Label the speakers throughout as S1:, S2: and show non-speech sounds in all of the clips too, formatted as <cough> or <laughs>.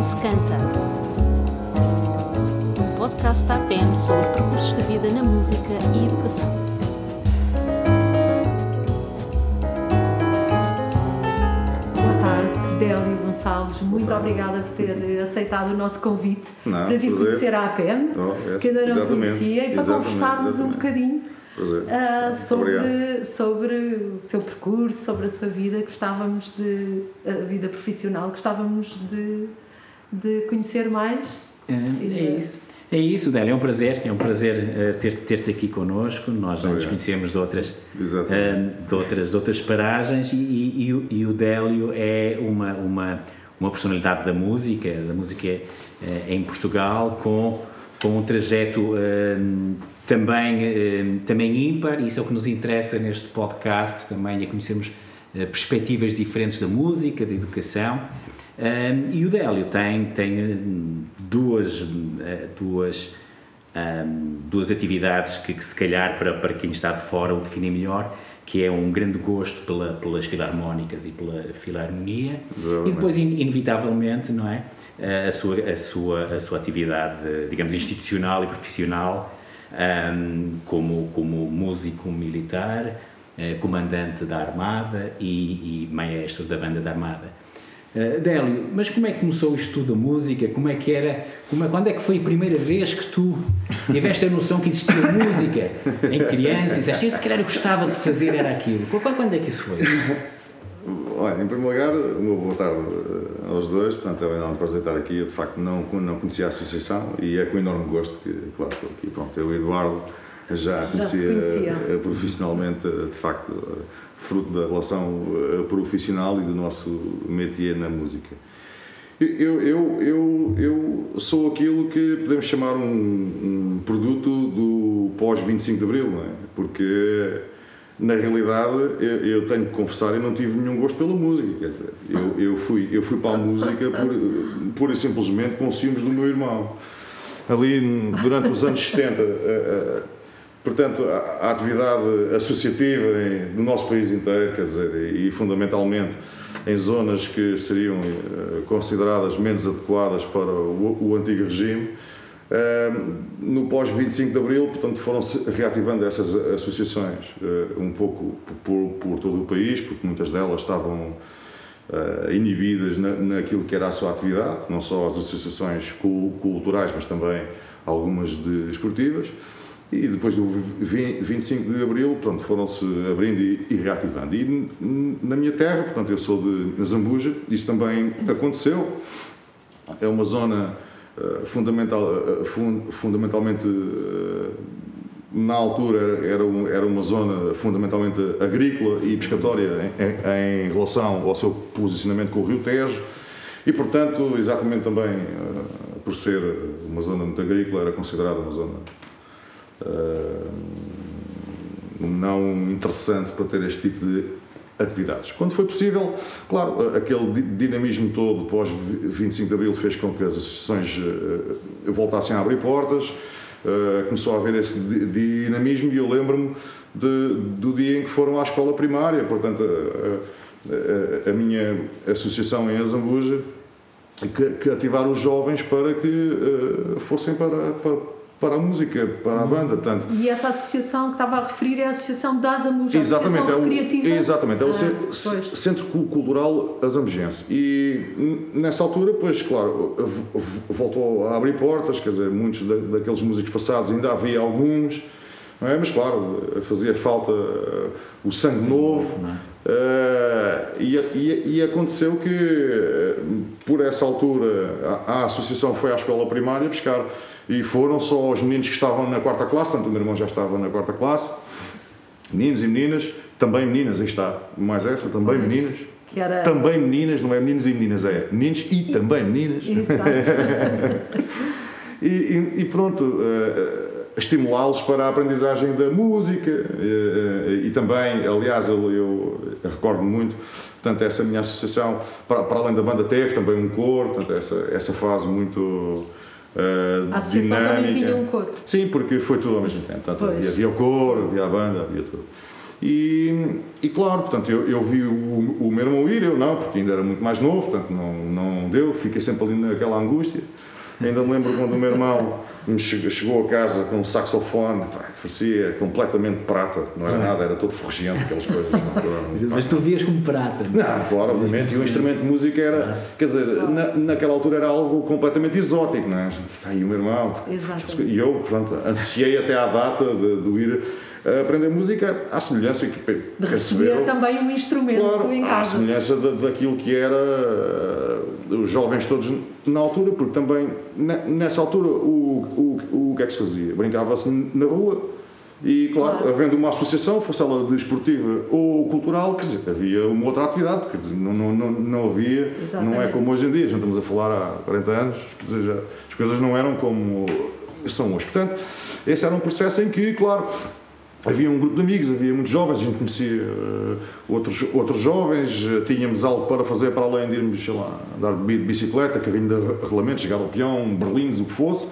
S1: Não se canta. Um podcast da APM sobre percursos de vida na música e educação.
S2: Boa tarde, Délio Gonçalves. Muito obrigada por ter aceitado o nosso convite
S3: Não,
S2: para vir
S3: prazer.
S2: conhecer a APM,
S3: Oh, é,
S2: que ainda não
S3: exatamente,
S2: conhecia, e para
S3: exatamente,
S2: conversarmos um
S3: exatamente.
S2: bocadinho
S3: Prazer.
S2: ah,
S3: Obrigado.
S2: sobre, sobre o seu percurso, sobre a sua vida. Gostávamos de. a vida profissional, gostávamos de, de conhecer mais.
S4: É, é isso. É isso, Délio, é um prazer, é um prazer eh, ter- ter-te aqui connosco. Nós já nos conhecemos de outras, eh, de outras, de outras paragens e, e- e o- e o Délio é uma, uma, uma personalidade da música, da música eh, em Portugal, com, com um trajeto também, também ímpar. Isso é o que nos interessa neste podcast, também é conhecermos perspectivas diferentes da música, da educação. Um, e o Délio tem, tem hum, duas, eh, duas, hum, duas atividades que, que se calhar para, para quem está de fora o definem melhor, que é um grande gosto pela, pelas filarmónicas e pela filarmonia e depois, in- inevitavelmente, não é? Eh, A sua, a sua, a sua atividade, eh, digamos, institucional e profissional hum, como, como músico militar, eh, comandante da Armada e, e maestro da banda da Armada. Uh, Délio, mas como é que começou isto tudo da música? Como é que era? Como é- quando é que foi a primeira vez que tu tiveste a noção que existia música em criança e disseste, eu se calhar eu gostava de fazer era aquilo? Qu- Quando, quando é que isso foi? <laughs>
S3: Olha, em primeiro lugar, uma boa tarde eh, aos dois. Portanto, é um enorme prazer estar aqui. Eu, de facto, não, não conhecia a associação e é com enorme gosto que, claro, estou aqui. Pronto, eu e o Eduardo já
S2: se
S3: conhecia
S2: conheciam.
S3: eh, profissionalmente, de facto, fruto da relação eh, profissional e do nosso métier na música. Eu, eu, eu, eu sou aquilo que podemos chamar um, um produto do pós-25 de Abril, não é? Porque, na realidade, eu, tenho que confessar, eu não tive nenhum gosto pela música. Quer dizer, eu, eu, fui, eu fui para a música por, pura e simplesmente com ciúmes do meu irmão. Ali, durante os anos 70, eh, eh, Portanto, a, atividade associativa no nosso país inteiro, quer dizer, e, fundamentalmente em zonas que seriam eh, consideradas menos adequadas para o, antigo regime, eh, no pós-25 de Abril, portanto, foram-se reativando essas associações eh, um pouco por, por todo o país, porque muitas delas estavam eh, inibidas na, naquilo que era a sua atividade, não só as associações cu- culturais, mas também algumas de esportivas. E depois do vi- 25 de Abril, portanto, foram-se abrindo e, e reativando. E na minha terra, portanto, eu sou de Zambuja, isso também aconteceu. É uma zona eh, fundamental, fun- fundamentalmente, eh, na altura, era, um- era uma zona fundamentalmente agrícola e pescatória em, em- em relação ao seu posicionamento com o Rio Tejo. E, portanto, exatamente também por ser uma zona muito agrícola, era considerada uma zona não interessante para ter este tipo de atividades. Quando foi possível, claro, aquele di- dinamismo todo pós 25 de Abril fez com que as associações eh, voltassem a abrir portas, eh, começou a haver esse di- dinamismo e eu lembro-me do dia em que foram à escola primária, portanto, a, a- a minha associação em Azambuja, que, que ativar os jovens para que eh, fossem para, para, para a música, para a banda, portanto,
S2: E essa associação que estava a referir é a Associação das Amujas, a
S3: Exatamente, é o,
S2: Recreativa.
S3: exatamente, é o
S2: Ah.
S3: Centro Cu- Cultural Azambujense. E nessa altura, pois, claro, voltou a abrir portas, quer dizer, muitos da- daqueles músicos passados ainda havia alguns, não é? mas claro, fazia falta eh, o sangue novo.
S4: não é?
S3: Eh, e, e- e aconteceu que, eh, por essa altura, a, a associação foi à escola primária buscar e foram só os meninos que estavam na quarta classe, tanto o meu irmão já estava na quarta classe, meninos e meninas, também meninas, aí está, mais essa, também meninas.
S2: Que era...
S3: Também meninas, não é meninos e meninas, é meninos e também meninas. <laughs> E, e- e pronto, eh, estimulá-los para a aprendizagem da música eh, eh, e também, aliás, eu, eu recordo muito, portanto, essa minha associação, para, para além da banda, teve também um coro, portanto, essa, essa fase muito eh,
S2: A associação também
S3: dinâmica.
S2: tinha um coro.
S3: Sim, porque foi tudo ao mesmo tempo. Portanto, havia, havia o coro, havia a banda, havia tudo. E, e claro, portanto, eu, eu vi o, o meu irmão ir, eu não, porque ainda era muito mais novo, portanto não, não deu, fiquei sempre ali naquela angústia. Ainda me lembro quando o meu irmão me chegou a casa com um saxofone pá, que parecia completamente prata, não era nada, era todo forjento, aquelas coisas. Não,
S4: Mas tu vias como prata.
S3: não, claro, obviamente, e o instrumento de música era, quer dizer, na, naquela altura era algo completamente exótico, não é? Aí o meu irmão,
S2: Exato.
S3: e eu, pronto, ansiei até à data de, de ir a aprender música à semelhança que
S2: De receber também um instrumento
S3: Claro,
S2: em
S3: à
S2: casa.
S3: semelhança da- daquilo que era uh, os jovens todos na altura, porque também ne- nessa altura o, o, o que é que se fazia? Brincava-se na rua e, claro,
S2: Claro.
S3: havendo uma associação, fosse ela desportiva ou cultural, quer dizer, havia uma outra atividade, quer dizer, não, não, não, não havia, não é
S2: Exatamente.
S3: como hoje em dia, já estamos a falar há 40 anos, quer dizer, já, as coisas não eram como são hoje. Portanto, esse era um processo em que, claro, Havia um grupo de amigos, havia muitos jovens, a gente conhecia eh, outros, outros jovens, eh, tínhamos algo para fazer para além de irmos, sei lá, andar de bi- bicicleta, carrinho de re- regulamentos, jogar ao peão, berlindes, o que fosse,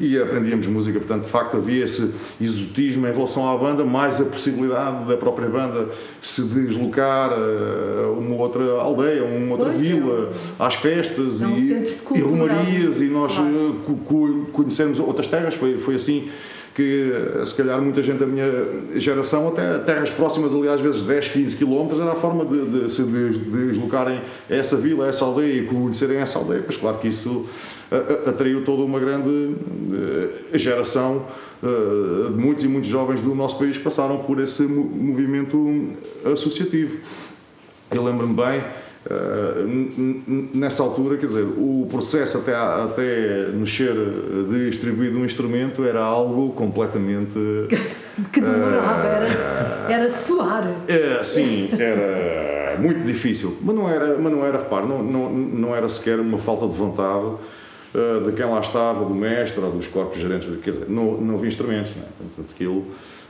S3: e aprendíamos música. Portanto, de facto, havia esse exotismo em relação à banda, mais a possibilidade da própria banda se deslocar a uma outra aldeia, a uma outra
S2: Pois é.
S3: vila, às festas
S2: É um
S3: e, e romarias, e nós
S2: Claro.
S3: eh, co- co- conhecermos outras terras, foi, foi assim que eh, se calhar muita gente da minha geração, até terras próximas ali às vezes 10, 15 quilómetros, era a forma de, de se des- deslocarem a essa vila, a essa aldeia e conhecerem essa aldeia, pois claro que isso eh, eh, atraiu toda uma grande geração de muitos e muitos jovens do nosso país que passaram por esse mo- movimento associativo. Eu lembro-me bem, eh, nessa altura, quer dizer, o processo até, até mexer de distribuir um instrumento era algo completamente. <laughs>
S2: Que demorava, era, era suar.
S3: É, sim, era muito difícil. Mas não era, mas não era repare, não, não, não era sequer uma falta de vontade eh, de quem lá estava, do mestre ou dos corpos gerentes. Quer dizer, não, não havia instrumentos, não é? Portanto, aquilo.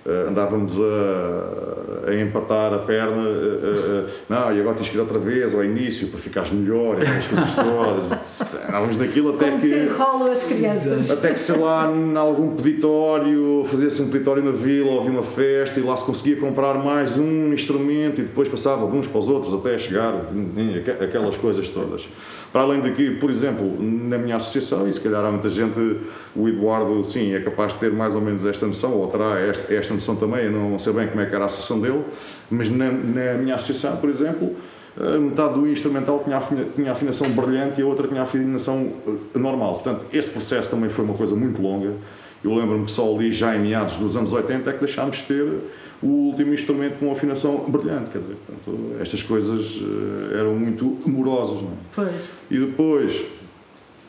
S3: Eh, andávamos a, a empatar a perna, eh, eh, não, e agora tens que ir outra vez ao início para ficares melhor, e aquelas coisas todas. <laughs> Andávamos naquilo até
S2: Como
S3: que.
S2: se enrolam as crianças.
S3: Até que, sei lá, em algum peditório, fazia-se um peditório na vila, havia uma festa e lá se conseguia comprar mais um instrumento e depois passava de uns para os outros até chegar, em aqu- aquelas coisas todas. Para além de que, por exemplo, na minha associação, e se calhar há muita gente, o Eduardo, sim, é capaz de ter mais ou menos esta noção, ou terá esta, esta noção também, eu não sei bem como é que era a associação dele, mas na, na minha associação, por exemplo, a metade do instrumental tinha, tinha afinação brilhante e a outra tinha afinação eh, normal. Portanto, esse processo também foi uma coisa muito longa. Eu lembro-me que só ali, já em meados dos anos 80, é que deixámos de ter o último instrumento com afinação brilhante. Quer dizer, portanto, estas coisas eh, eram muito amorosas. Não é?
S2: Pois.
S3: E depois,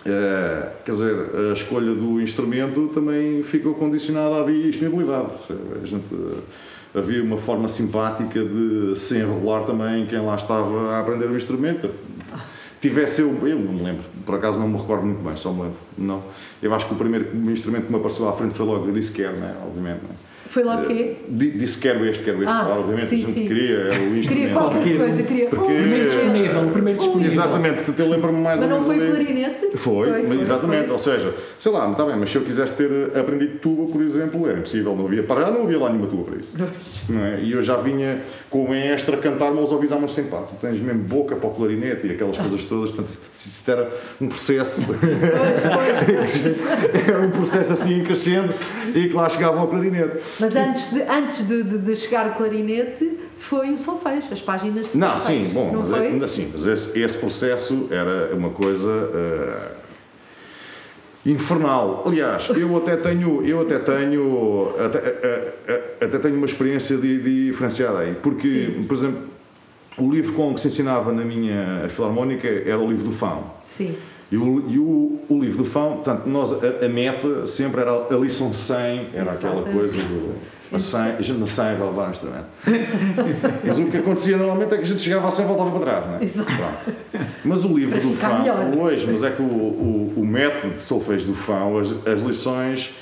S3: eh, quer dizer, a escolha do instrumento também ficou condicionada à disponibilidade. A gente, eh, havia uma forma simpática de se enrolar também quem lá estava a aprender o instrumento. Tivesse eu, eu não me lembro, por acaso não me recordo muito bem, só me lembro. Não. Eu acho que o primeiro instrumento que me apareceu à frente foi logo o disse quer, né? obviamente. Né?
S2: Foi lá o quê?
S3: Di- Disse quero este, quero este.
S2: Ah,
S3: Claro, obviamente
S2: sim,
S3: a gente
S2: sim.
S3: queria, era o
S2: Queria
S3: instrumento.
S2: qualquer
S4: Qualquer
S2: coisa, queria.
S3: Porque-
S4: O primeiro disponível, o primeiro disponível.
S3: Exatamente, portanto eu lembro-me mais
S2: Mas
S3: ou
S2: não
S3: menos
S2: foi
S3: ali-
S2: clarinete?
S3: Foi, mas
S2: foi,
S3: exatamente,
S2: foi.
S3: ou seja, sei lá, está bem, mas se eu quisesse ter aprendido tuba, por exemplo, era impossível, não havia, para já não havia lá nenhuma tuba para isso. Não é? E eu já vinha com o extra cantar-me aos ouvidos à mão sem pato. Tens mesmo boca para o clarinete e aquelas coisas todas, portanto, isso- era um processo, <laughs> era um processo assim crescendo <laughs> e que lá chegava ao clarinete.
S2: Mas antes, de, antes de, de- de chegar o clarinete, foi o solfejo, as páginas de
S3: Não,
S2: solfejo.
S3: sim, bom,
S2: Não
S3: mas,
S2: foi?
S3: é, sim, mas esse, esse processo era uma coisa eh, infernal. Aliás, eu até tenho, eu até tenho, até, eh, eh, até tenho uma experiência di- diferenciada aí, porque,
S2: Sim.
S3: por exemplo, o livro com que se ensinava na minha filarmónica era o livro do Fão.
S2: Sim.
S3: E o, e o, o livro do Fão, portanto, nós, a, a meta sempre era a lição 100, era aquela
S2: Exatamente.
S3: coisa do. A, 100, a gente na 100 vai levar um instrumento. Mas o que acontecia normalmente é que a gente chegava a 100 e voltava para trás, não é?
S2: Exato.
S3: Pronto. Mas o livro do Fão,
S2: melhor.
S3: hoje, mas é que o, o, o método de solfejo do Fão, as, as lições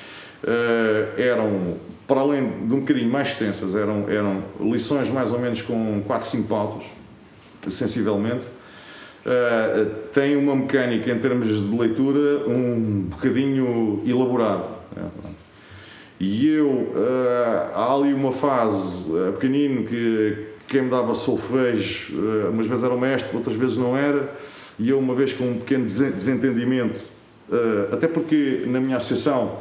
S3: eh, eram, para além de um bocadinho mais extensas, eram, eram lições mais ou menos com 4, 5 pautas, sensivelmente. Uh, tem uma mecânica em termos de leitura um bocadinho elaborada. pronto. E eu, uh, há ali uma fase uh, pequenino que quem me dava solfejo, uh, umas vezes era o mestre, outras vezes não era, e eu, uma vez com um pequeno desentendimento, até porque na minha associação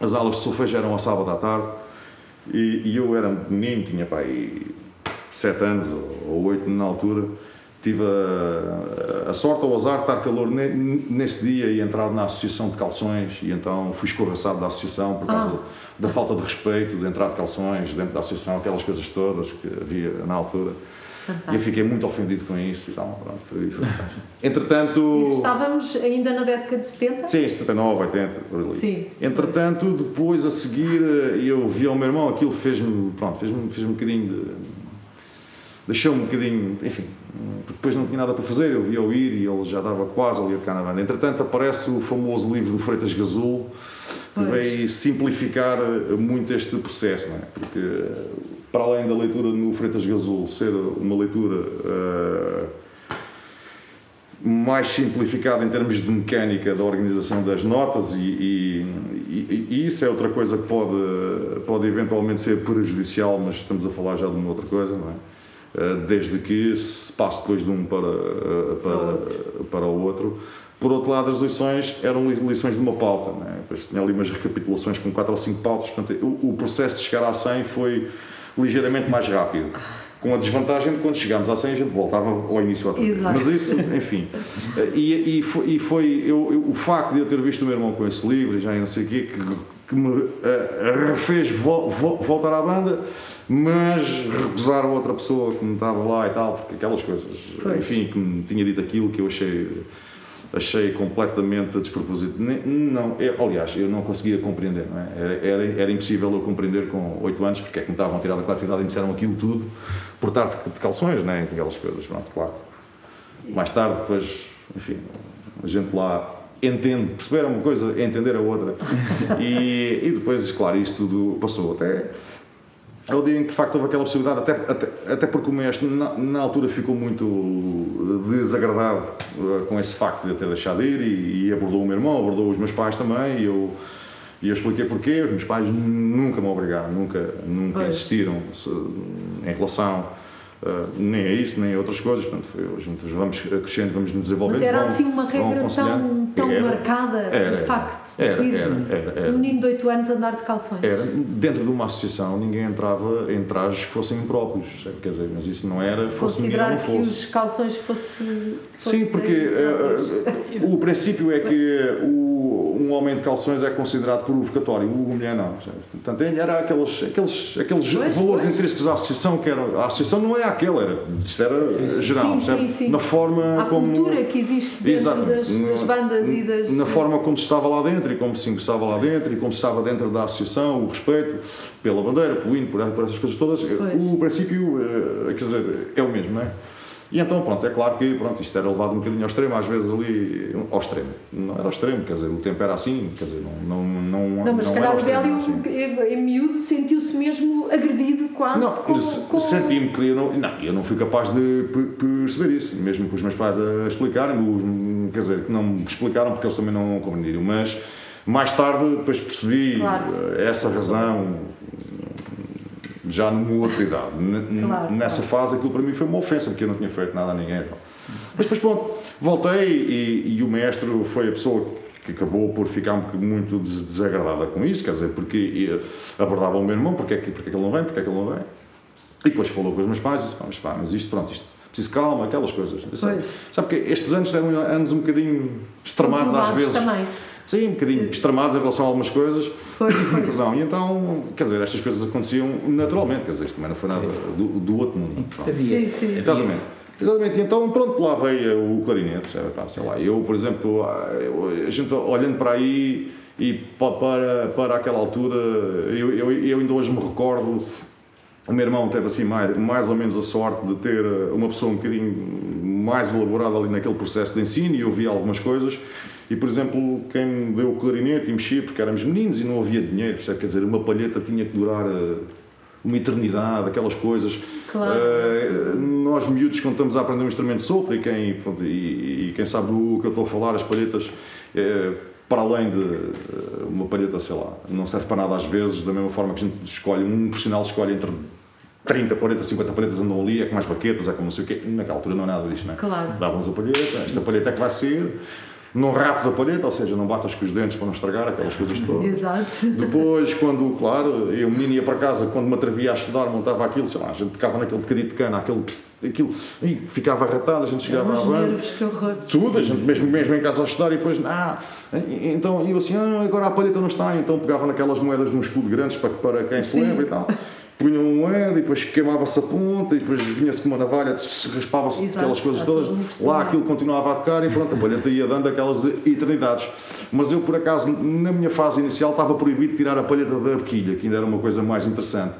S3: as aulas de solfejo eram ao sábado à tarde, e, e eu era menino, tinha pai sete anos ou oito na altura, tive a, a, sorte ou o azar de estar calor nesse dia e entrar na associação de calções e então fui escorraçado da associação por causa ah. da falta de respeito de entrar de calções dentro da associação, aquelas coisas todas que havia na altura. Fantástico. E eu fiquei muito ofendido com isso e tal. Pronto, foi, foi. Entretanto.
S2: Isso estávamos ainda na década de 70?
S3: Sim, 79, 80, por ali. Sim. Entretanto, depois a seguir, eu vi ao meu irmão, aquilo fez-me, pronto, fez-me fez um bocadinho de deixou-me um bocadinho, enfim, depois não tinha nada para fazer, eu via-o ir e ele já dava quase ali a tocar na banda. Entretanto, aparece o famoso livro do Freitas Gazul, que veio simplificar muito este processo, não é? Porque, para além da leitura no Freitas Gazul ser uma leitura uh, mais simplificada em termos de mecânica da organização das notas, e, e, e, e, isso é outra coisa que pode, pode eventualmente ser prejudicial, mas estamos a falar já de uma outra coisa, não é? Eh, desde que se passe depois de um para, eh, para, para o outro. Por outro lado, as lições eram lições de uma pauta, né? depois tinha ali umas recapitulações com quatro ou cinco pautas, portanto, o, o processo de chegar a 100 foi ligeiramente mais rápido. Com a desvantagem de quando chegámos a 100 a gente voltava ao início outra vez. Mas isso, enfim. <laughs> Eh, e, e foi, e foi eu, eu, o facto de eu ter visto o meu irmão com esse livro, já não sei o quê, que, que me uh, refez vo, vo, voltar à banda, mas recusaram outra pessoa que me estava lá e tal, porque aquelas coisas, pois. enfim, que me tinha dito aquilo que eu achei achei completamente despropósito. Não, eu, é, aliás, eu não conseguia compreender, não é? era, era, era, impossível eu compreender com 8 anos porque é que me estavam a tirar da coletividade e me disseram aquilo tudo por tarde de, de calções, não é? aquelas coisas, pronto, claro. Mais tarde, depois, enfim, a gente lá entende, perceber uma coisa, entender a outra. <laughs> e, e depois, claro, isso tudo passou até é o dia em que de facto houve aquela possibilidade, até, até, até porque o mestre na, na, altura ficou muito desagradado uh, com esse facto de eu ter deixado ir e, e, abordou o meu irmão, abordou os meus pais também e eu, e eu expliquei porquê. Os meus pais nunca me obrigaram, nunca, nunca insistiram em relação Uh, nem é isso, nem é outras coisas. Portanto, foi, gente vamos crescendo, vamos nos desenvolvendo.
S2: Mas era assim uma regra tão, tão era, marcada, era, o facto de era, era, era, era, um menino de 8 anos andar de calções.
S3: Era. Dentro de uma associação, ninguém entrava em trajes que fossem impróprios, quer dizer, mas isso não era, fosse
S2: Considerar
S3: que
S2: os calções fossem.
S3: Sim, porque uh, uh, o princípio é que o, um homem de calções é considerado provocatório, o mulher não. Portanto, era aqueles, aqueles, aqueles pois, valores pois. intrínsecos à associação, que era, a associação não é aquele, era, isto era geral,
S2: sim, sim, sim.
S3: na forma
S2: a
S3: como.
S2: cultura que existe dentro das, das, bandas e das.
S3: Na forma como se estava lá dentro e como se ingressava lá dentro e como se estava dentro da associação, o respeito pela bandeira, pelo hino, por, por essas coisas todas, pois. o princípio, eh, quer dizer, é o mesmo, não é? E então, pronto, é claro que pronto, isto era levado um bocadinho ao extremo, às vezes ali, ao extremo. Não era ao extremo, quer dizer, o tempo era assim, quer dizer, não. Não,
S2: não, não mas se calhar o Délio, em miúdo, sentiu-se mesmo agredido quase.
S3: Não, senti-me que eu não, não, eu não fui capaz de perceber isso, mesmo com os meus pais a explicarem, quer dizer, que não me explicaram porque eles também não compreendiam, mas mais tarde depois percebi claro. essa razão já numa outra idade. Claro, Nessa claro. fase aquilo para mim foi uma ofensa, porque eu não tinha feito nada a ninguém. Mas depois pronto, voltei e, e o mestre foi a pessoa que acabou por ficar muito desagradada com isso, quer dizer, porque abordava o meu irmão, porque é que, porque é que ele não vem, porque é que ele não vem. E depois falou com os meus pais e disse, mas, pá, mas isto, pronto, isto, preciso calma, aquelas coisas. Sabe, sabe que estes anos eram anos um bocadinho extremados às vezes.
S2: Também.
S3: Sim, um bocadinho extremados em relação a algumas coisas. Foi, foi. <coughs> Perdão, e então, quer dizer, estas coisas aconteciam naturalmente, quer dizer, isto também não foi nada do, do outro mundo.
S2: Sim, sim.
S3: Exatamente. Exatamente, e então pronto, lá veio o clarinete, sei lá, eu, por exemplo, a gente olhando para aí e para, para aquela altura, eu, eu, eu ainda hoje me recordo o meu irmão teve assim mais, mais ou menos a sorte de ter uma pessoa um bocadinho mais elaborada ali naquele processo de ensino e eu vi algumas coisas e, por exemplo, quem me deu o clarinete e mexia, porque éramos meninos e não havia dinheiro, percebe? quer dizer, uma palheta tinha que durar eh, uma eternidade, aquelas coisas.
S2: Claro. Uh,
S3: nós, miúdos, quando estamos a aprender um instrumento sopro, e quem, pronto, e, e, quem sabe do que eu estou a falar, as palhetas, uh, para além de uma palheta, sei lá, não serve para nada às vezes, da mesma forma que a gente escolhe, um profissional escolhe entre 30, 40, 50 palhetas andam ali, é com mais baquetas, é com não sei o quê. Naquela altura não é nada disto, não é?
S2: Claro.
S3: Dávamos a palheta, esta palheta é que vai ser, não rates a palheta, ou seja, não batas com os dentes para não estragar, aquelas coisas todas.
S2: Exato.
S3: Depois, quando, claro, eu, menino ia para casa, quando me atrevia a estudar, montava aquilo, sei lá, a gente tocava naquele bocadinho de cana, aquele, aquilo, e ficava arratado, a gente chegava à banda. Tudo, a gente mesmo, mesmo em casa a estudar e depois, ah, então eu assim, ah, agora a palheta não está, então pegava naquelas moedas num escudo grandes para, para quem se
S2: Sim.
S3: lembra e tal. Punha uma moeda e depois queimava-se a ponta e depois vinha-se com uma navalha, raspava-se aquelas coisas todas.
S2: um.
S3: Lá aquilo continuava a tocar e pronto, a palheta ia dando aquelas eternidades. Mas eu, por acaso, na minha fase inicial, estava proibido tirar a palheta da bequilha, que ainda era uma coisa mais interessante.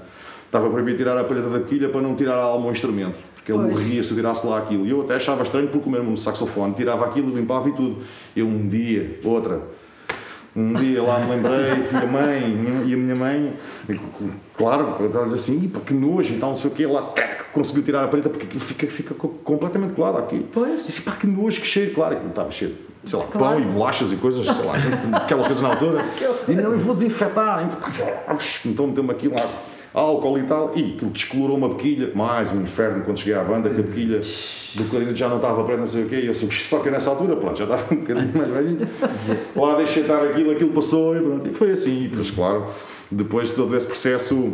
S3: Estava proibido de tirar a palheta da bequilha para não tirar a alma ao instrumento, porque ele morria se tirasse lá aquilo. E eu até achava estranho porque o meu saxofone tirava aquilo, limpava e tudo. Eu um dia, outra. Um dia lá me lembrei, fui a mãe e a minha mãe, e, claro, dizer assim, "Ih, pá, que nojo e tal, não sei o quê, lá tac, conseguiu tirar a palheta porque aquilo fica, fica co- completamente colado aqui.
S2: Pois.
S3: Disse, pá, que nojo, que cheiro, claro, aquilo estava cheio, sei lá,
S2: Claro.
S3: pão e bolachas e coisas, sei lá, <laughs> aquelas coisas na altura. E não, eu vou desinfetar, então, então meteu-me aquilo lá, álcool e tal, e aquilo descolorou uma bequilha, mais um inferno quando cheguei à banda, que a bequilha do clarinete já não estava preta, não sei o quê, e eu assim, só que nessa altura, pronto, já estava um bocadinho mais velhinho. <laughs> Lá deixei estar aquilo, aquilo passou e pronto, e foi assim, e depois, claro, depois de todo esse processo.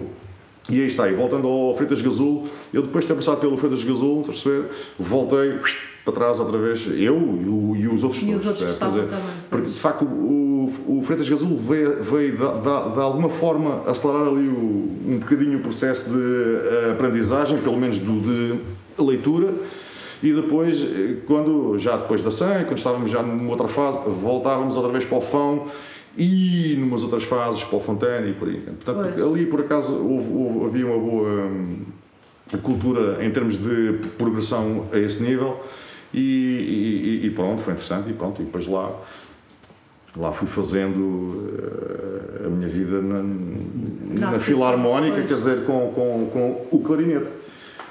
S3: E aí está, e voltando ao Freitas Gazul, eu depois de ter passado pelo Freitas Gazul, estás a perceber, voltei para trás outra vez, eu e, e os outros
S2: E os
S3: todos.
S2: outros que
S3: é, dizer,
S2: também,
S3: Porque de facto o, o Freitas Gazul veio, veio de, de- de alguma forma acelerar ali o- um bocadinho o processo de eh, aprendizagem, pelo menos do, de leitura. E depois, eh, quando, já depois da SAM, quando estávamos já numa outra fase, voltávamos outra vez para o Fão e numas outras fases para o Fontana e por aí. Portanto, ali por acaso houve, houve- havia uma boa hum, cultura em termos de progressão a esse nível e, e- e pronto, foi interessante e pronto, e depois lá lá fui fazendo eh, a minha vida na,
S2: Na associação,
S3: filarmónica, quer dizer, com, com, com o clarinete.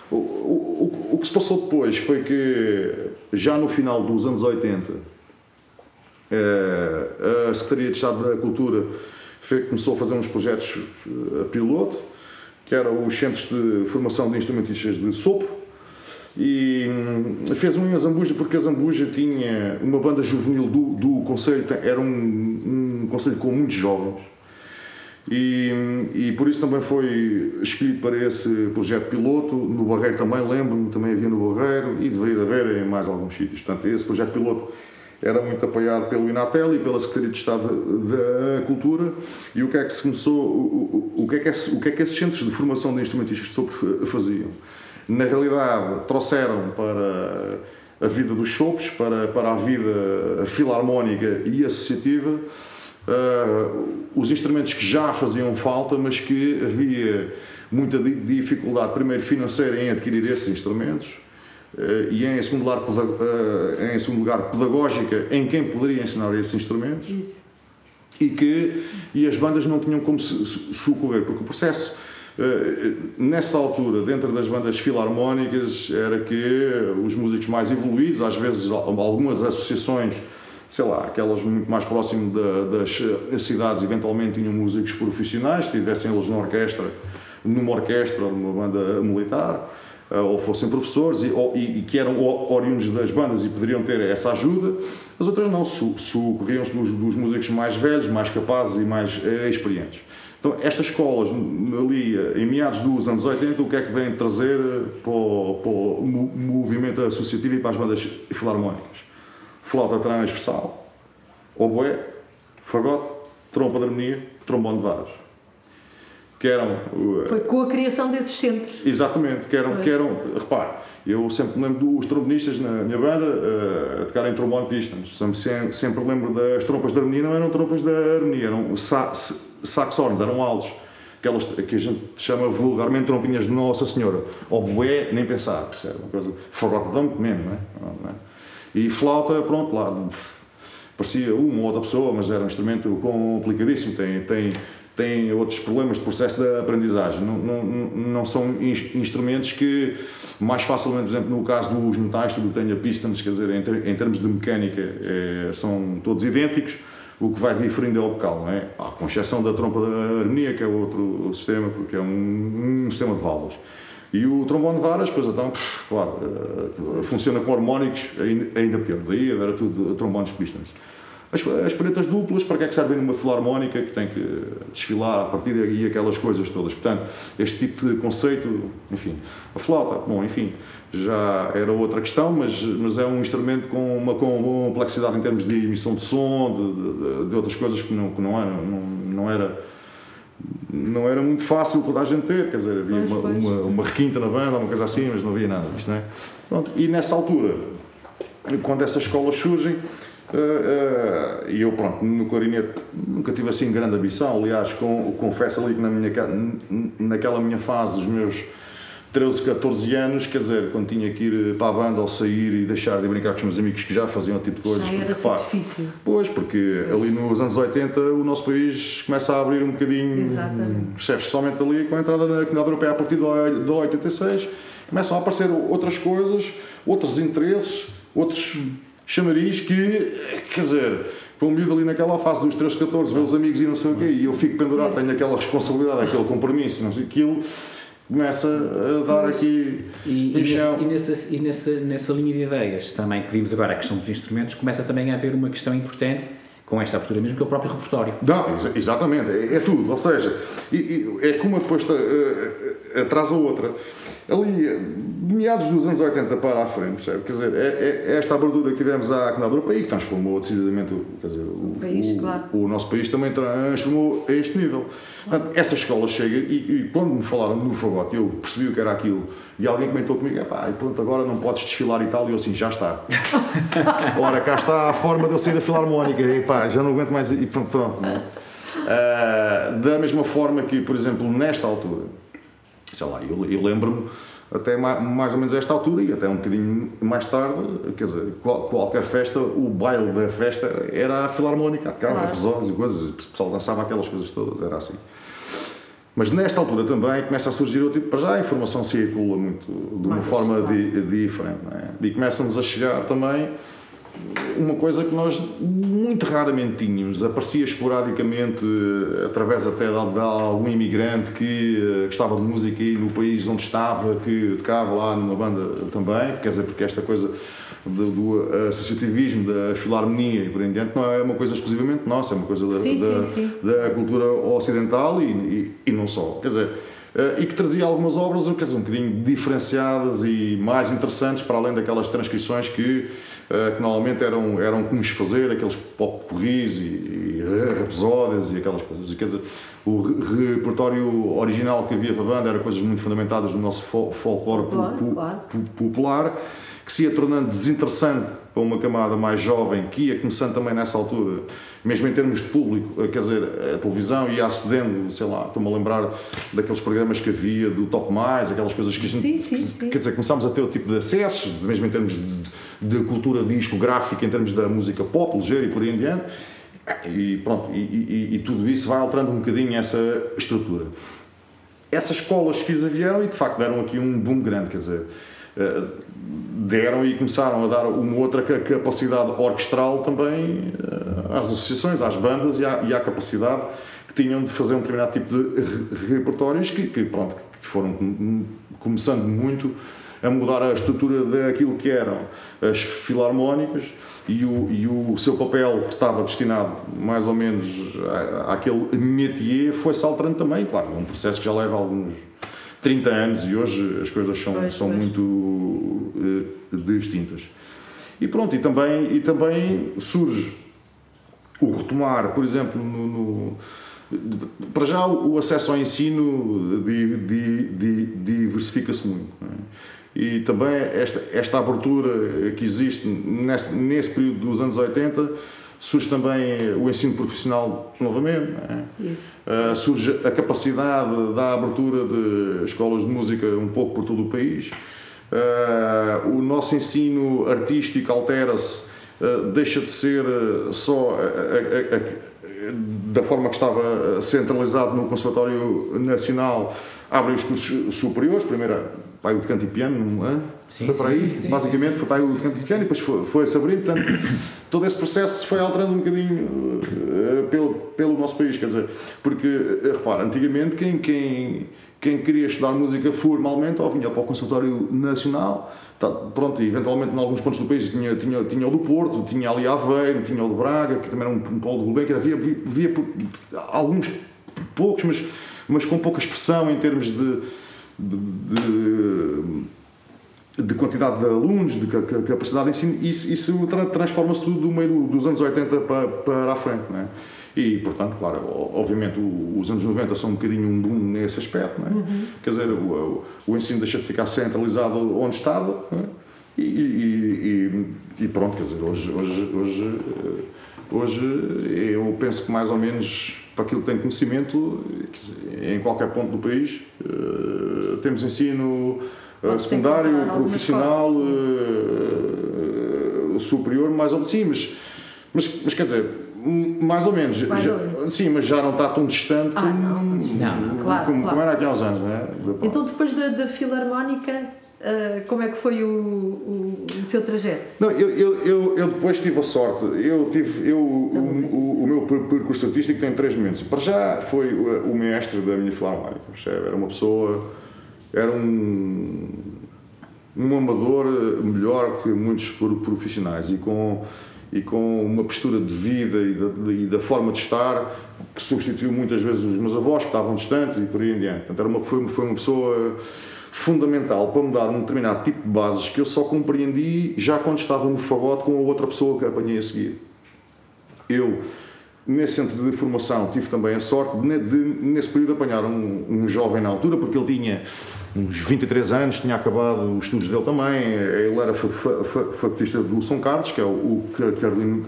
S3: O, o, o, o que se passou depois foi que, já no final dos anos 80, eh, a Secretaria de Estado da Cultura começou a fazer uns projetos eh, piloto, que eram os Centros de Formação de Instrumentistas de Sopro, e hum, fez um em Azambuja porque a Zambuja tinha uma banda juvenil do, do Conselho, era um, um Conselho com muitos jovens, e, hum, e por isso também foi escolhido para esse projeto piloto. No Barreiro também, lembro-me, também havia no Barreiro e deveria de haver em mais alguns sítios. Portanto, esse projeto piloto era muito apoiado pelo Inatel e pela Secretaria de Estado da Cultura. E o que é que se começou, o, o, o que, é que, o que é que esses centros de formação de instrumentistas sobre faziam? Na realidade, trouxeram para a vida dos chopes, para, para a vida filarmónica e associativa, Uh, os instrumentos que já faziam falta, mas que havia muita di- dificuldade, primeiro financeira, em adquirir esses instrumentos e em segundo, lugar, peda- uh, em segundo lugar pedagógica em quem poderia ensinar esses instrumentos
S2: Isso.
S3: e que e as bandas não tinham como socorrer, porque o processo eh, nessa altura, dentro das bandas filarmónicas, era que os músicos mais evoluídos, às vezes al- algumas associações, sei lá, aquelas muito mais próximas da- das eh, cidades, eventualmente tinham músicos profissionais, tivessem eles na orquestra, numa orquestra numa banda militar, eh, ou fossem professores e, ou- e- que eram oriundos das bandas e poderiam ter essa ajuda, as outras não, socorriam-se dos, dos músicos mais velhos, mais capazes e mais eh, experientes. Então, estas escolas, ali eh, em meados dos anos 80, o que é que vêm trazer eh, para o, para o mo- movimento associativo e para as bandas filarmónicas? Flauta transversal, oboé, fagote, trompa de harmonia, trombone de varas. Que eram uh,
S2: Foi com a criação desses centros.
S3: Exatamente, que eram, que eram, repare, eu sempre me lembro dos trombonistas na minha banda eh, a tocarem trombone pistons. Sempre, sempre, lembro das trompas de harmonia, não eram trompas de harmonia, eram sa sax horns, eram altos. Aquelas que a gente chama vulgarmente trompinhas de Nossa Senhora. Oboé, nem pensar, percebe? Uma coisa, âmbito mesmo, é? Não é? E flauta, pronto, lá, parecia uma ou outra pessoa, mas era um instrumento complicadíssimo, tem, tem, tem outros problemas de processo de aprendizagem. Não, não, não são ins- instrumentos que, mais facilmente, por exemplo, no caso dos metais, tudo que tenha pistons, quer dizer, em, em termos de mecânica, eh, são todos idênticos. o que vai diferindo é o vocal, não é? Com exceção da trompa da harmonia, que é outro sistema, porque é um, um sistema de válvulas. E o trombone de varas, pois então, claro, uh, funciona com harmónicos ainda, pior. Daí era tudo trombones pistons. As, as duplas, para que é que servem numa filarmónica que tem que desfilar a partir daí aquelas coisas todas? Portanto, este tipo de conceito, enfim, a flauta, bom, enfim, já era outra questão, mas, mas é um instrumento com uma complexidade em termos de emissão de som, de, de, de outras coisas que não, que não, era, não, não era não era muito fácil toda a gente ter, quer dizer, havia pois, uma, pois. Uma, uma, requinta na banda, uma coisa assim, mas não havia nada disto, não é? Pronto, e nessa altura, quando essas escolas surgem, e eu, pronto, no clarinete nunca tive assim grande ambição, aliás, com, confesso ali que na minha, naquela minha fase dos meus 13, 14 anos, quer dizer, quando tinha que ir para a banda ou sair e deixar de brincar com os meus amigos que já faziam tipo de coisas.
S2: Já era porque, difícil.
S3: Pois, porque pois. ali nos anos 80 o nosso país começa a abrir um bocadinho, Exatamente. especialmente ali com a entrada na Comunidade Europeia a partir de 86, começam a aparecer outras coisas, outros interesses, outros chamariz que, quer dizer, com o miúdo ali naquela fase dos 13, 14, ver os amigos e não sei o quê, e eu fico pendurado, tenho aquela responsabilidade, aquele compromisso, não sei aquilo começa a dar aqui
S4: e, e, nesse, e, nessa, e nessa, nessa linha de ideias também que vimos agora a questão dos instrumentos começa também a haver uma questão importante com esta abertura mesmo que é o próprio repertório.
S3: Não, exatamente, é, é tudo ou seja, é como uma depois uh, atrás a outra ali, de meados dos anos 80 para a frente, percebe? Quer dizer, é, é esta abertura que tivemos à Comunidade Europeia que transformou decididamente quer dizer, o,
S2: o, país,
S3: o,
S2: claro.
S3: o, nosso país também transformou a este nível. Portanto, essa escola chega e, e, quando me falaram no fagote, eu percebi o que era aquilo e alguém comentou comigo: pá, pronto, agora não podes desfilar e tal. E eu assim, já está. <laughs> Ora, cá está a forma de eu sair da filarmónica. E pá, já não aguento mais. E pronto. pronto uh, da mesma forma que, por exemplo, nesta altura sei lá, eu, eu lembro-me até mais ou menos a esta altura e até um bocadinho mais tarde, quer dizer, qual, qualquer festa, o baile da festa era a filarmónica, de carros, claro. episódios e coisas, o pessoal dançava aquelas coisas todas, era assim. Mas nesta altura também começa a surgir outro tipo, para já a informação circula muito, de uma mais forma di, diferente, é? e começam-nos a chegar também uma coisa que nós muito raramente tínhamos, aparecia esporadicamente, eh, através até de, algum imigrante que uh, gostava de música e no país onde estava, que tocava lá numa banda também, quer dizer, porque esta coisa do, do associativismo, da filarmonia e por em diante, não é uma coisa exclusivamente nossa, é uma coisa da,
S2: sim,
S3: da,
S2: sim, sim.
S3: da cultura ocidental e, e, e não só. Quer dizer, Uh, e que trazia algumas obras quer dizer, um bocadinho diferenciadas e mais interessantes para além daquelas transcrições que eh, que normalmente eram, eram comuns fazer, aqueles pop corris e, e episódios e aquelas coisas. Quer dizer, o repertório original que havia para a banda era coisas muito fundamentadas no nosso folclore
S2: claro, claro.
S3: popular, que se ia tornando desinteressante para uma camada mais jovem que ia começando também nessa altura, mesmo em termos de público, eh, quer dizer, a televisão ia acedendo, sei lá, estou-me a lembrar daqueles programas que havia do Top Mais, aquelas coisas que a gente,
S2: sim, sim, sim.
S3: quer dizer, começámos a ter o tipo de acessos, mesmo em termos de, de cultura discográfica, em termos da música pop, ligeira e por aí em diante, e pronto, e, e, e tudo isso vai alterando um bocadinho essa estrutura. Essas escolas FISA vieram e de facto deram aqui um boom grande, quer dizer, deram e começaram a dar uma outra capacidade orquestral também eh, às associações, às bandas e à, e à capacidade que tinham de fazer um determinado tipo de repertórios que, que, pronto, que foram começando muito a mudar a estrutura daquilo que eram as filarmónicas e o, e o seu papel que estava destinado mais ou menos àquele métier foi-se alterando também, claro, é um processo que já leva alguns 30 anos e hoje as coisas são, pois, são pois. muito uh, distintas. E pronto, e também, e também surge o retomar, por exemplo, no, no para já o acesso ao ensino diversifica-se muito. É? E também esta, esta abertura que existe nesse, nesse período dos anos 80 surge também o ensino profissional novamente, é? uh, surge a capacidade da abertura de escolas de música um pouco por todo o país. Uh, o nosso ensino artístico altera-se, uh, deixa de ser só da forma que estava centralizado no Conservatório Nacional, abrem os cursos superiores, pai o de canto e piano, não é? Sim, foi para aí, sim, sim, basicamente foi para aí o de canto e piano e depois foi-se foi abrindo, portanto, todo esse processo se foi alterando um bocadinho uh, pelo, pelo nosso país, quer dizer, porque, uh, repara, antigamente quem, quem, quem queria estudar música formalmente ou vinha para o Conservatório Nacional, tá, pronto, e eventualmente em alguns pontos do país tinha, tinha, tinha o do Porto, tinha ali Aveiro, tinha o de Braga, que também era um, um polo do Gulbenkian, havia, havia, havia alguns poucos, mas, mas com pouca expressão em termos de, de, de de quantidade de alunos, de capacidade de ensino, isso, isso transforma-se tudo do meio dos anos 80 para, para a frente. Não é? E, portanto, claro, obviamente os anos 90 são um bocadinho um boom nesse aspecto, não é? Uhum. quer dizer, o, o, ensino deixa de ficar centralizado onde estava é? e, e, e, pronto, quer dizer, hoje, hoje, hoje, hoje eu penso que mais ou menos para aquilo que tem conhecimento, em qualquer ponto do país, eh, temos ensino uh, secundário, profissional, uh, superior, mais ou menos. Sim, mas, mas, mas quer dizer, mais ou menos. Mais já, ou menos. Sim, mas já não está tão distante ah, como, não, não, claro,
S2: como,
S3: claro. como, era aqui há uns anos. Não é?
S2: Então, depois da, da Filarmónica, Uh, como é que foi o, o, o, seu trajeto?
S3: Não, eu, eu, eu, depois tive a sorte. Eu tive eu, o, o, meu percurso artístico tem três momentos. Para já foi o, o mestre da minha filarmónica. Era uma pessoa era um, um amador melhor que muitos profissionais e com, e com uma postura de vida e da, e da forma de estar que substituiu muitas vezes os meus avós que estavam distantes e por aí em diante. Portanto, era uma, foi, foi uma pessoa fundamental para me dar um determinado tipo de bases que eu só compreendi já quando estava no fagote com a outra pessoa que apanhei a seguir. Eu Nesse centro de formação tive também a sorte de, de nesse período, apanhar um, um, jovem na altura, porque ele tinha uns 23 anos, tinha acabado os estudos dele também, ele era facultista do São Carlos, que é o, o Carolino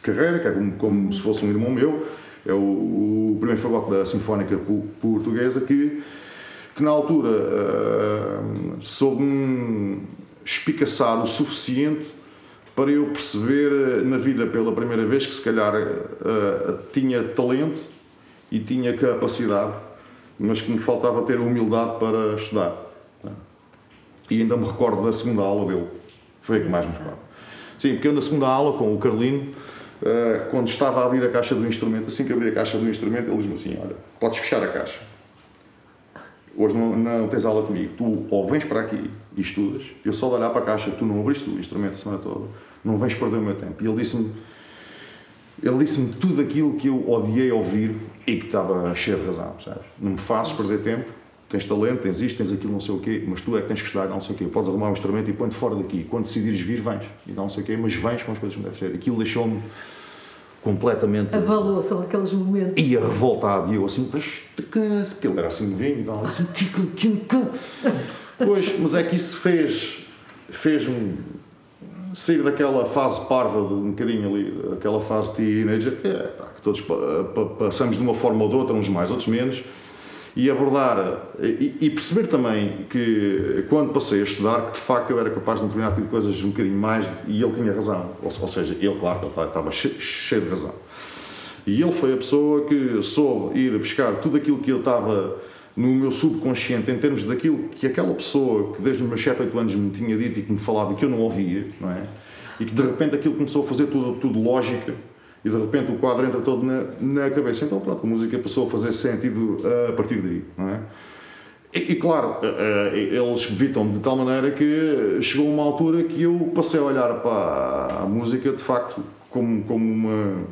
S3: Carreira, que é como, como, se fosse um irmão meu, é o, o primeiro fagote da Sinfónica Portuguesa, que, que na altura uh, soube-me espicaçar o suficiente para eu perceber na vida pela primeira vez que se calhar uh, tinha talento e tinha capacidade, mas que me faltava ter a humildade para estudar. E ainda me recordo da segunda aula dele, foi a que mais me recordo. Sim, porque eu na segunda aula com o Carlino, uh, quando estava a abrir a caixa do instrumento, assim que abri a caixa do instrumento, ele diz-me assim: Olha, podes fechar a caixa. Hoje não, não tens aula comigo. Tu ou vens para aqui e estudas, eu só de olhar para a caixa, tu não abriste o instrumento a semana toda, não vens perder o meu tempo. E ele disse-me ele disse-me tudo aquilo que eu odiei ouvir e que estava cheio de razão, sabes? Não me fazes perder tempo, tens talento, tens isto, tens aquilo, não sei o quê, mas tu é que tens que estudar, não sei o quê. Podes arrumar um instrumento e põe-te fora daqui. Quando decidires vir, vens. E não sei o quê, mas vens com as coisas que deve ser. Aquilo deixou-me completamente.
S2: Avalou, são aqueles momentos.
S3: Ia revoltado, e eu assim, porque ele era assim de vinho e tal, assim, pois, mas é que isso fez, fez-me sair daquela fase parva, de um bocadinho ali, aquela fase teenager, que, é, que todos passamos de uma forma ou de outra, uns mais, outros menos, e abordar e, e, perceber também que quando passei a estudar que de facto eu era capaz de determinar tipo de coisas um bocadinho mais e ele tinha razão. Ou, ou seja ele claro ele estava cheio, cheio de razão. E ele foi a pessoa que soube ir buscar tudo aquilo que eu estava no meu subconsciente em termos daquilo que aquela pessoa que desde os meus 7, 8 anos me tinha dito e que me falava e que eu não ouvia não é? E que de repente aquilo começou a fazer tudo tudo lógica e de repente o quadro entra todo na, na cabeça. Então, pronto, a música passou a fazer sentido a partir daí, não é? E, e claro, eh, eh, eles evitam de tal maneira que chegou uma altura que eu passei a olhar para a música de facto como, como uma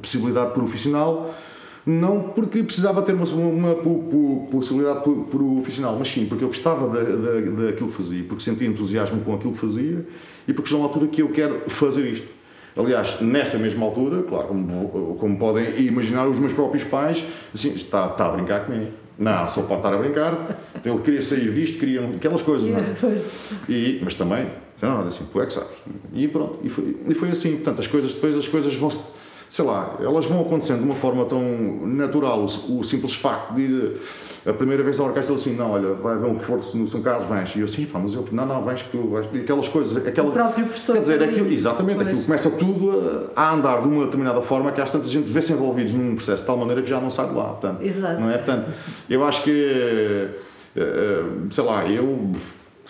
S3: possibilidade profissional, não porque precisava ter uma, uma, uma possibilidade profissional, mas sim porque eu gostava da, da, daquilo que fazia, porque sentia entusiasmo com aquilo que fazia e porque chegou uma altura que eu quero fazer isto. Aliás, nessa mesma altura, claro, como, como podem imaginar, os meus próprios pais, assim, está, está a brincar comigo. Não, só pode estar a brincar. Ele queria sair disto, queria aquelas coisas, não é? <laughs> E, mas também, não, assim, tu é que sabes. E pronto, e foi, e foi assim. Portanto, as coisas, depois as coisas vão-se sei lá, elas vão acontecendo de uma forma tão natural, o, simples facto de ir a primeira vez à orquestra assim, não, olha, vai haver um reforço no São Carlos, vens. E eu assim, pá, mas eu, não, não, vens que tu vais. E aquelas coisas, aquela,
S2: o próprio professor.
S3: Quer dizer, aquilo, exatamente,
S2: pois.
S3: aquilo começa tudo a, a, andar de uma determinada forma que às tantas gente vê-se envolvidos num processo de tal maneira que já não sai de lá. Portanto,
S2: Exato.
S3: Não é? Portanto, eu acho que, sei lá, eu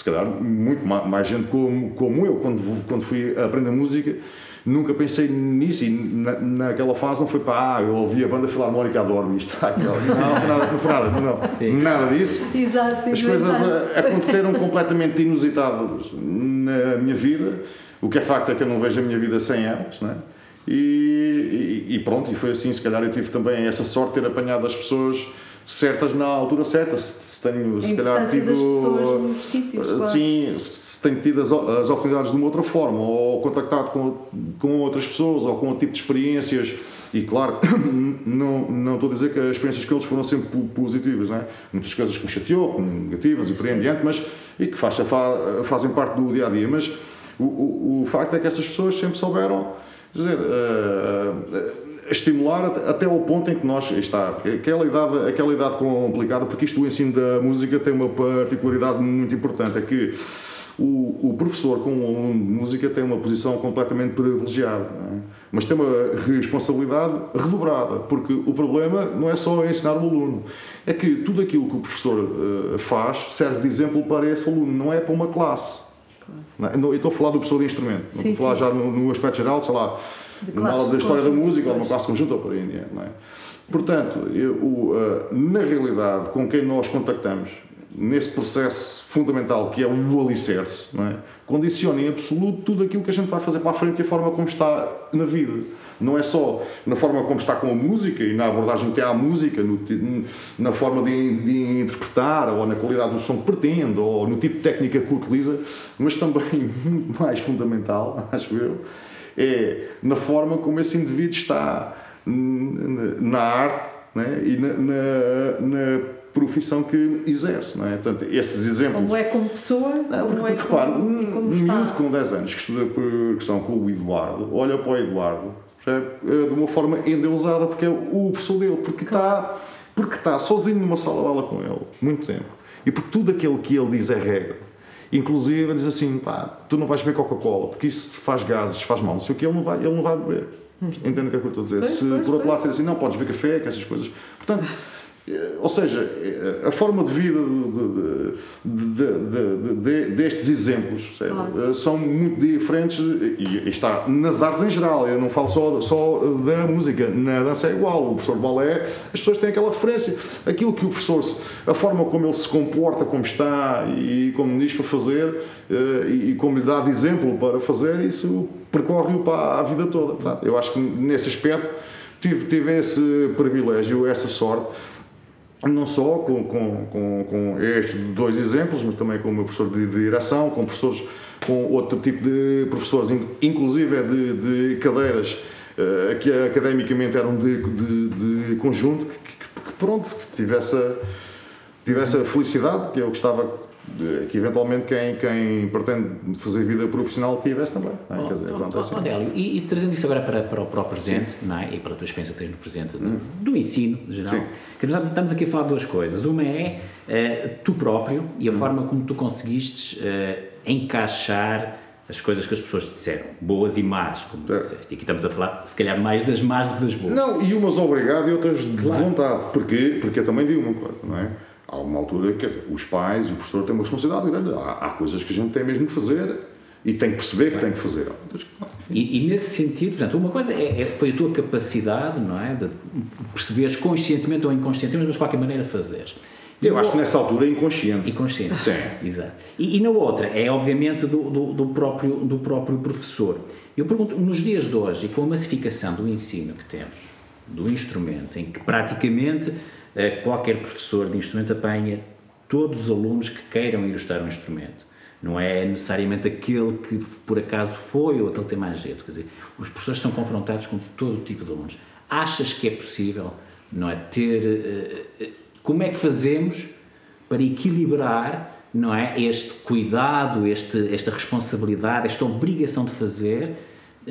S3: se calhar muito mais gente como, como eu, quando, quando fui aprender música, nunca pensei nisso e na, naquela fase não foi para, ah, eu ouvi a banda filarmónica adoro isto, <laughs> ah, não, não foi nada, não foi nada, não, nada disso.
S2: Exato,
S3: As coisas aconteceram completamente inusitadas na minha vida, o que é facto é que eu não vejo a minha vida sem elas, não é? E, e, e pronto, e foi assim, se calhar eu tive também essa sorte de ter apanhado as pessoas certas na altura certa, se tenho se calhar tido
S2: sítios, claro.
S3: sim, se tenho tido as, as oportunidades de uma outra forma, ou contactado com, com outras pessoas, ou com outro tipo de experiências, e claro, <coughs> não, não estou a dizer que as experiências que eles foram sempre positivas, não é? muitas coisas que me chateou, negativas e por aí em diante, mas e que faz, fazem parte do dia a dia, mas o, o, o facto é que essas pessoas sempre souberam dizer, uh, estimular até ao ponto em que nós está aquela idade aquela idade complicada porque isto o ensino da música tem uma particularidade muito importante é que o, o professor com um aluno de música tem uma posição completamente privilegiada é? mas tem uma responsabilidade redobrada porque o problema não é só ensinar o aluno é que tudo aquilo que o professor uh, faz serve de exemplo para esse aluno não é para uma classe. Não, eu estou a falar do professor de instrumento não estou a falar já no, no aspecto geral sei lá aula da história da música ou de uma classe conjunta ou por aí não é? Portanto, eu, o, uh, na realidade, com quem nós contactamos, nesse processo fundamental que é o alicerce, não é? condiciona em absoluto tudo aquilo que a gente vai fazer para a frente e a forma como está na vida. Não é só na forma como está com a música e na abordagem que tem à música, no, na forma de, de, interpretar, ou na qualidade do som que pretende, ou no tipo de técnica que utiliza, mas também <laughs> muito mais fundamental, acho eu, é na forma como esse indivíduo está na arte né? e na, na, na, profissão que exerce. Não é? Portanto, esses exemplos.
S2: Como é como pessoa,
S3: não, porque,
S2: como é
S3: repare,
S2: como,
S3: um,
S2: como
S3: um miúdo com 10 anos que estuda percussão com o Eduardo, olha para o Eduardo percebe? de uma forma endeusada, porque é o professor dele, porque está, porque está sozinho numa sala de aula com ele, muito tempo. E porque tudo aquilo que ele diz é regra. Inclusive, diz assim: pá, tu não vais beber Coca-Cola, porque isso faz gases, faz mal, não sei o que, ele não vai, ele não vai beber. Entende o que é que eu estou a dizer?
S2: Pois,
S3: Se
S2: pois,
S3: por outro
S2: pois.
S3: lado ser assim, não, podes beber café, que essas coisas. Portanto, ou seja, eh, a forma de vida de, de, de, de, destes exemplos?
S2: Claro.
S3: Eh, são muito diferentes e está nas artes em geral. Eu não falo só, só da música, na dança é igual. O professor de balé, as pessoas têm aquela referência. Aquilo que o professor, a forma como ele se comporta, como está e como diz para fazer e como lhe dá de exemplo para fazer, isso percorre-o para a vida toda. Eu acho que nesse aspecto tive, tive esse privilégio, essa sorte não só com, com, com, com, estes dois exemplos, mas também com o meu professor de, direção, com professores, com outro tipo de professores, inclusive é de, de cadeiras uh, que academicamente eram de, de, de conjunto, que, que, que, pronto, tivesse tivesse a felicidade, que eu gostava que eventualmente quem, quem pretende fazer vida profissional tivesse também. Não é? Quer dizer, pronto, é assim.
S4: Odélio, e, e, trazendo isso agora para, para, o, para o presente, não é? e para a tua experiência que tens no presente, do, do ensino geral,
S3: Sim.
S4: que nós estamos aqui a falar de duas coisas. Uma é uh, tu próprio e a forma como tu conseguiste uh, encaixar as coisas que as pessoas te disseram, boas e más, como tu
S3: É.
S4: disseste. E aqui estamos a falar, se calhar, mais das más do que das boas.
S3: Não, e umas obrigado e outras de vontade. Porquê? Porque eu também digo uma coisa, não é? Há uma altura, quer dizer, os pais e o professor têm uma responsabilidade grande. Há, há coisas que a gente tem mesmo que fazer e tem que perceber que tem que fazer. Que não.
S4: E, e nesse sentido, portanto, uma coisa é, é- foi a tua capacidade, não é? De perceberes conscientemente ou inconscientemente, mas de qualquer maneira fazeres.
S3: Eu acho que nessa altura é inconsciente.
S4: Inconsciente.
S3: Sim.
S4: Exato. E, e na outra, é obviamente do, do, do próprio, do próprio professor. Eu pergunto, nos dias de hoje, e com a massificação do ensino que temos, do instrumento, em que praticamente qualquer professor de instrumento apanha todos os alunos que queiram ir estudar um instrumento. Não é necessariamente aquele que por acaso foi ou aquele que tem mais jeito. Quer dizer, os professores são confrontados com todo o tipo de alunos. Achas que é possível, não é, ter... eh, eh, como é que fazemos para equilibrar não é este cuidado este esta responsabilidade esta obrigação de fazer eh,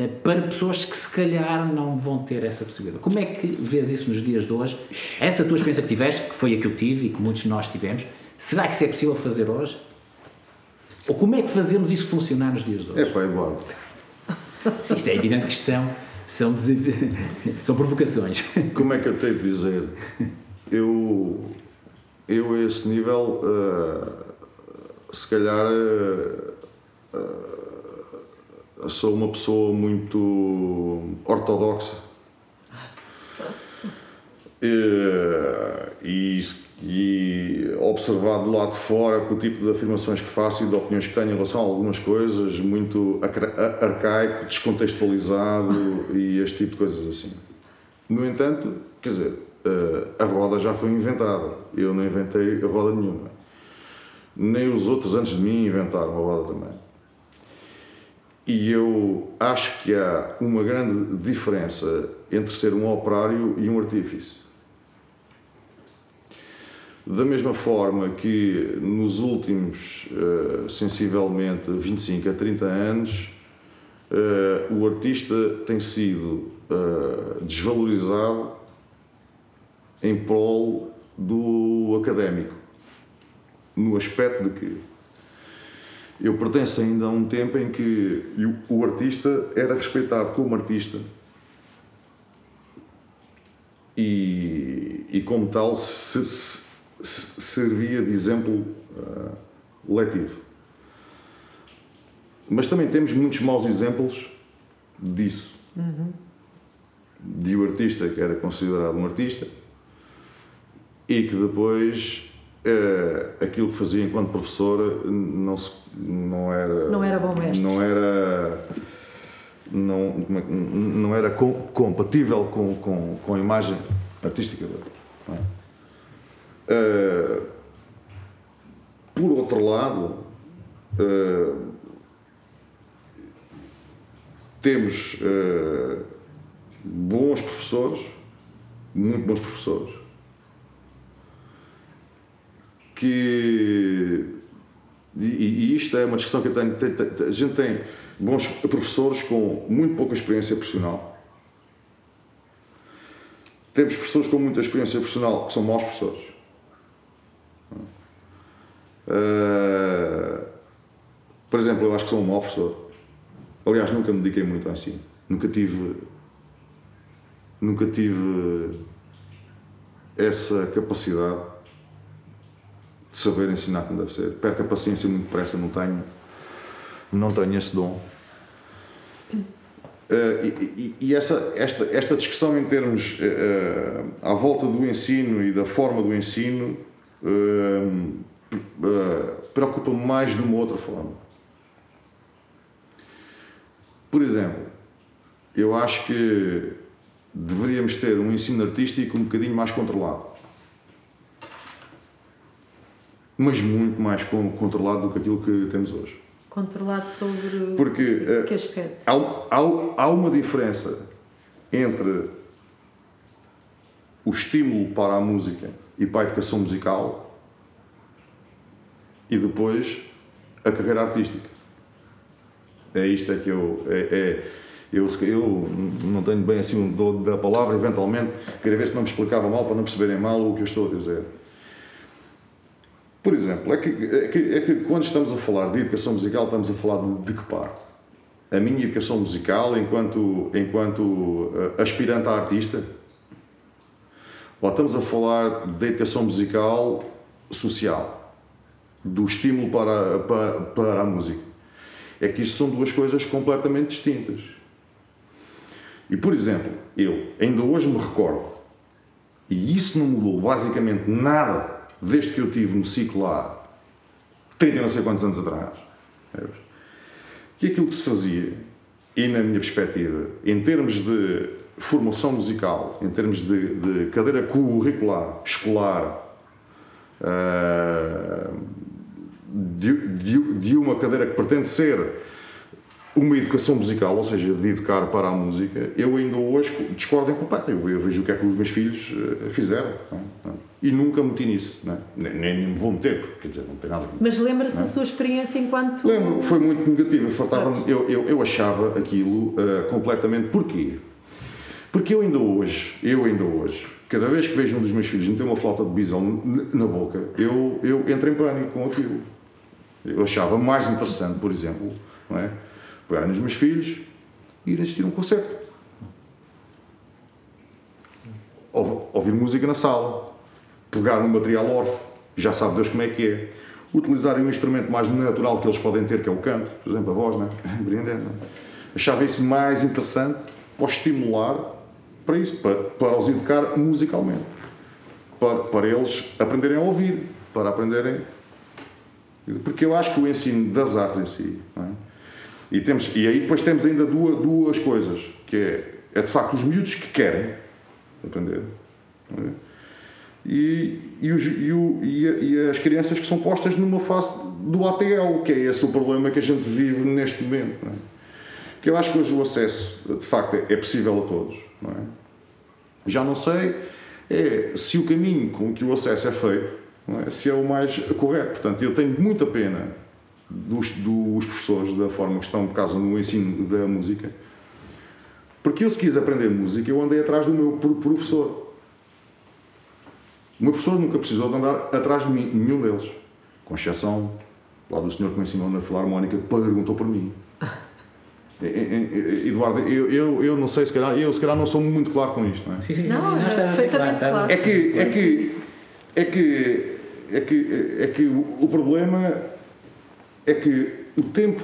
S4: para pessoas que se calhar não vão ter essa possibilidade. Como é que vês isso nos dias de hoje? Essa tua experiência que tiveste, que foi a que eu tive e que muitos de nós tivemos, será que isso é possível fazer hoje? Ou como é que fazemos isso funcionar nos dias de hoje?
S3: É pá, Eduardo.
S4: Sim, isto é evidente que são, são, <laughs> são provocações.
S3: Como é que eu tenho de dizer? Eu, eu a esse nível, uh, se calhar, uh, uh, sou uma pessoa muito ortodoxa. E, e observado do lado de fora com o tipo de afirmações que faço e de opiniões que tenho em relação a algumas coisas, muito arcaico, descontextualizado <laughs> e este tipo de coisas assim. No entanto, quer dizer, a roda já foi inventada. Eu não inventei a roda nenhuma. Nem os outros antes de mim inventaram a roda também. E eu acho que há uma grande diferença entre ser um operário e um artífice. Da mesma forma que nos últimos, uh, sensivelmente, 25 a 30 anos, uh, o artista tem sido uh, desvalorizado em prol do académico, no aspecto de que eu pertenço ainda a um tempo em que o artista era respeitado como artista e, e como tal se, se, se servia de exemplo uh, letivo. Mas também temos muitos maus exemplos disso. Uhum. De o um artista que era considerado um artista e que depois é, aquilo que fazia enquanto professora não, se, não era.
S2: Não era bom mestre.
S3: Não era. Não, é não era com, compatível com, com, com a imagem artística dele. É? Uh, por outro lado, uh, temos uh, bons professores, muito bons professores, que. E, e isto é uma discussão que eu tenho, tem, tem, A gente tem bons professores com muito pouca experiência profissional. Temos professores com muita experiência profissional que são maus professores. Uh, por exemplo, eu acho que sou um mau professor. Aliás, nunca me dediquei muito ao ensino. Nunca tive. Nunca tive essa capacidade de saber ensinar como deve ser. Perco a paciência muito depressa, não tenho, não tenho esse dom. Uh, e, e essa, esta, esta discussão em termos uh, à volta do ensino e da forma do ensino uh, preocupa-me mais de uma outra forma. Por exemplo, eu acho que deveríamos ter um ensino artístico um bocadinho mais controlado mas muito mais controlado do que aquilo que temos hoje.
S2: Controlado sobre
S3: Porque,
S2: que aspecto?
S3: Há, há, há uma diferença entre o estímulo para a música e para a educação musical e depois a carreira artística. É isto é que eu. É, é, eu, eu não tenho bem assim um dom da palavra, eventualmente, queria ver se não me explicava mal para não perceberem mal o que eu estou a dizer. Por exemplo, é que, é que, é que quando estamos a falar de educação musical, estamos a falar de, de que parte? A minha educação musical enquanto, enquanto uh, aspirante a artista? Ou estamos a falar de educação musical social? Do estímulo para, para, para a música? É que isto são duas coisas completamente distintas. E, por exemplo, eu ainda hoje me recordo, e isso não mudou basicamente nada desde que eu tive no ciclo há 30 e não sei quantos anos atrás, que aquilo que se fazia, e na minha perspectiva, em termos de formação musical, em termos de, de cadeira curricular, escolar, uh, de, de, de, uma cadeira que pretende ser uma educação musical, ou seja, de educar para a música, eu ainda hoje discordo em completo. Eu vejo o que é que os meus filhos eh, fizeram. É? e nunca meti nisso, não é? nem, nem me vou meter, porque quer dizer, não tem nada a ver.
S2: Mas lembra-se da sua experiência enquanto.
S3: Lembro, foi muito negativa. Fartava eu, eu, eu achava aquilo uh, completamente. Porquê? Porque eu ainda hoje, eu ainda hoje, cada vez que vejo um dos meus filhos meter uma flauta de bisão na boca, eu, eu entro em pânico com aquilo. Eu achava mais interessante, por exemplo, não é? pegar nos meus filhos e ir assistir um concerto. Ouvir música na sala, pegar no material órfão, já sabe Deus como é que é. Utilizarem um instrumento mais natural que eles podem ter, que é o canto, por exemplo, a voz, não é? <laughs> É? Achava isso mais interessante para estimular para isso, para, para os educar musicalmente. Para, para eles aprenderem a ouvir, para aprenderem. Porque eu acho que o ensino das artes em si. É? E, temos, e aí depois temos ainda duas, duas coisas, que é, é de facto os miúdos que querem aprender. É? E, e, os, e, o, e, as crianças que são postas numa fase do ATL, que é esse o problema que a gente vive neste momento. Não é? Que eu acho que hoje o acesso, de facto, é, é possível a todos. Não é? Já não sei é, se o caminho com que o acesso é feito é? se é o mais correto. Portanto, eu tenho muita pena dos, dos professores, da forma que estão, por causa no ensino da música, porque eu, se quis aprender música, eu andei atrás do meu professor. O meu professor nunca precisou de andar atrás de mim, nenhum deles. Com exceção lá do senhor que me ensinou na Filarmónica, que perguntou por mim. <laughs> Eduardo, eu, eu, eu não sei, se calhar, eu se calhar não sou muito claro com isto, não é?
S2: Sim, sim, sim. Não, não, está perfeitamente claro. claro.
S3: É que, é que, é que, é que, é que o problema é que o tempo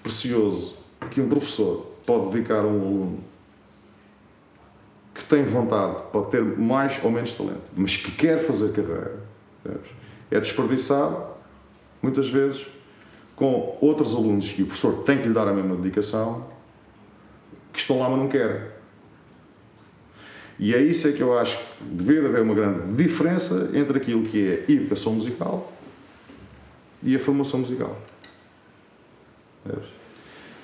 S3: precioso que um professor pode dedicar a um aluno tem vontade, pode ter mais ou menos talento, mas que quer fazer carreira, é desperdiçado, muitas vezes, com outros alunos que o professor tem que lhe dar a mesma dedicação, que estão lá, mas não querem. E é isso é que eu acho que deveria haver uma grande diferença entre aquilo que é educação musical e a formação musical.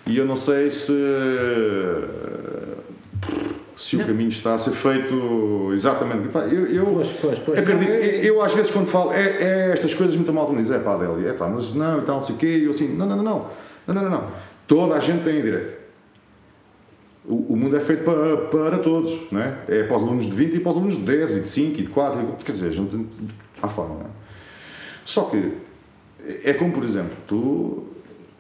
S3: E eu não sei se se não. o caminho está a ser feito exatamente. Eu, eu
S4: pois, pois, pois.
S3: acredito, não, é... eu às vezes quando falo é, é estas coisas muito mal me dizem, é pá, Adélia, é pá, mas não, e tal, não sei o quê, e eu assim, não, não, não, não, não, não, não, toda a gente tem direito. O, o mundo é feito para, para todos, não é? É para os alunos de 20 e para os alunos de 10 e de 5 e de 4, quer dizer, a gente há forma, não é? Só que é como, por exemplo, tu,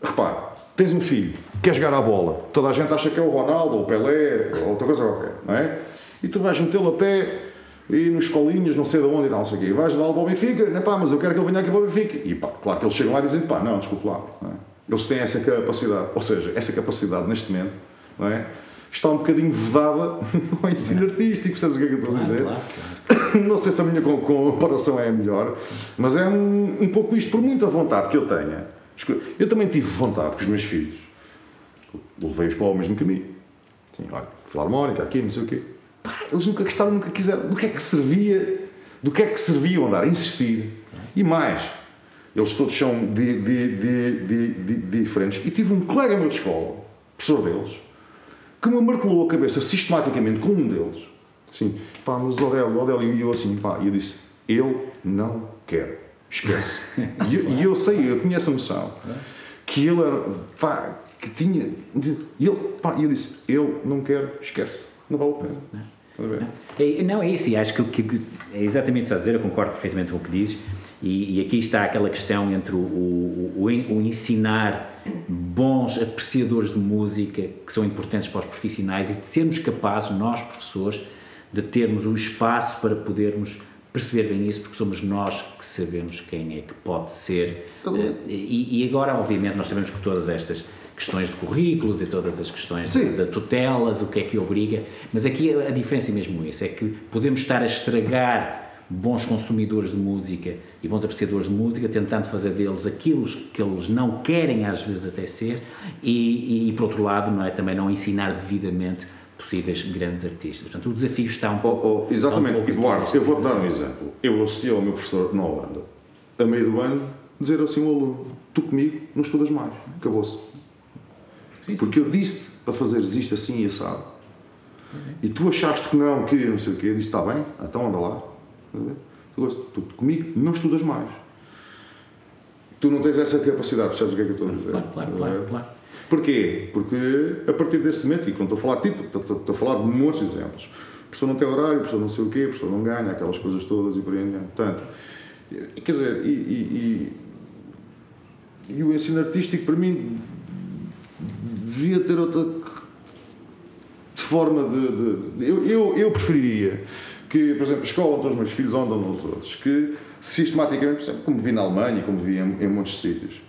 S3: repara, tens um filho, quer jogar a bola, toda a gente acha que é o Ronaldo, ou o Pelé, ou outra coisa qualquer, não é? E tu vais metê-lo até e nos escolinhas, não sei de onde e não sei o quê, e vais levá-lo para o Benfica, não, pá, mas eu quero que ele venha aqui para o Benfica. E pá, claro que eles chegam lá e dizem, pá, não, desculpe lá, é? eles têm essa capacidade, ou seja, essa capacidade neste momento, não é? Está um bocadinho vedada <laughs> no ensino artístico, percebes o que é que eu estou a dizer? Claro, claro. <laughs> Não sei se a minha comparação é a melhor, mas é um, um pouco isto, por muita vontade que eu tenha eu também tive vontade com os meus filhos. Levei-os para o mesmo caminho. Sim, olha, filarmónica, aqui, não sei o quê. Pá, eles nunca gostaram, nunca quiseram. Do que é que servia? Do que é que servia andar? Insistir. E mais, eles todos são de, de, de, diferentes. E tive um colega meu de escola, professor deles, que me martelou a cabeça sistematicamente com um deles. Assim, pá, mas o Odélio, e eu assim, pá, e eu disse, eu não quero. Esquece. <laughs> E eu, eu, sei, eu tinha essa noção que ele era, pá, que tinha. E ele, pá, eu disse: Eu não quero, esquece, não vale a pena.
S4: É, não, é isso, e acho que, que é exatamente isso a dizer, eu concordo perfeitamente com o que dizes, e, e aqui está aquela questão entre o, o, o, o, ensinar bons apreciadores de música, que são importantes para os profissionais, e de sermos capazes, nós professores, de termos o espaço para podermos perceber bem isso, porque somos nós que sabemos quem é que pode ser. Uh, e, e, agora, obviamente, nós sabemos que todas estas questões de currículos e todas as questões de, de, tutelas, o que é que obriga, mas aqui a, a diferença é mesmo isso, é que podemos estar a estragar bons consumidores de música e bons apreciadores de música, tentando fazer deles aquilo que eles não querem às vezes até ser, e, e, e por outro lado, não é, também não ensinar devidamente possíveis grandes artistas. Portanto, o desafio está um pouco.
S3: Oh, oh, exatamente, um Eduardo, eu vou-te dar um exemplo. Eu assisti ao meu professor na Holanda, a meio do ano, dizer assim ao aluno: Tu comigo não estudas mais, acabou-se. Porque eu disse-te para fazeres isto assim e assado. E tu achaste que não, que não sei o quê, eu disse: Está bem, então anda lá. Tu, tu comigo não estudas mais. Tu não tens essa capacidade, percebes o que é que eu estou a dizer?
S4: Claro, claro, claro. claro.
S3: Porquê? Porque a partir desse momento, e quando estou a falar de ti, estou, estou, a falar de muitos exemplos. A pessoa não tem horário, a pessoa não sei o quê, a pessoa não ganha, aquelas coisas todas e por aí. Portanto, quer dizer, e, e, e, e o ensino artístico para mim devia ter outra forma de. de, eu, eu, eu preferiria que, por exemplo, a escola onde os meus filhos andam nos outros, que sistematicamente, por exemplo, como vi na Alemanha, como vi em, em muitos sítios,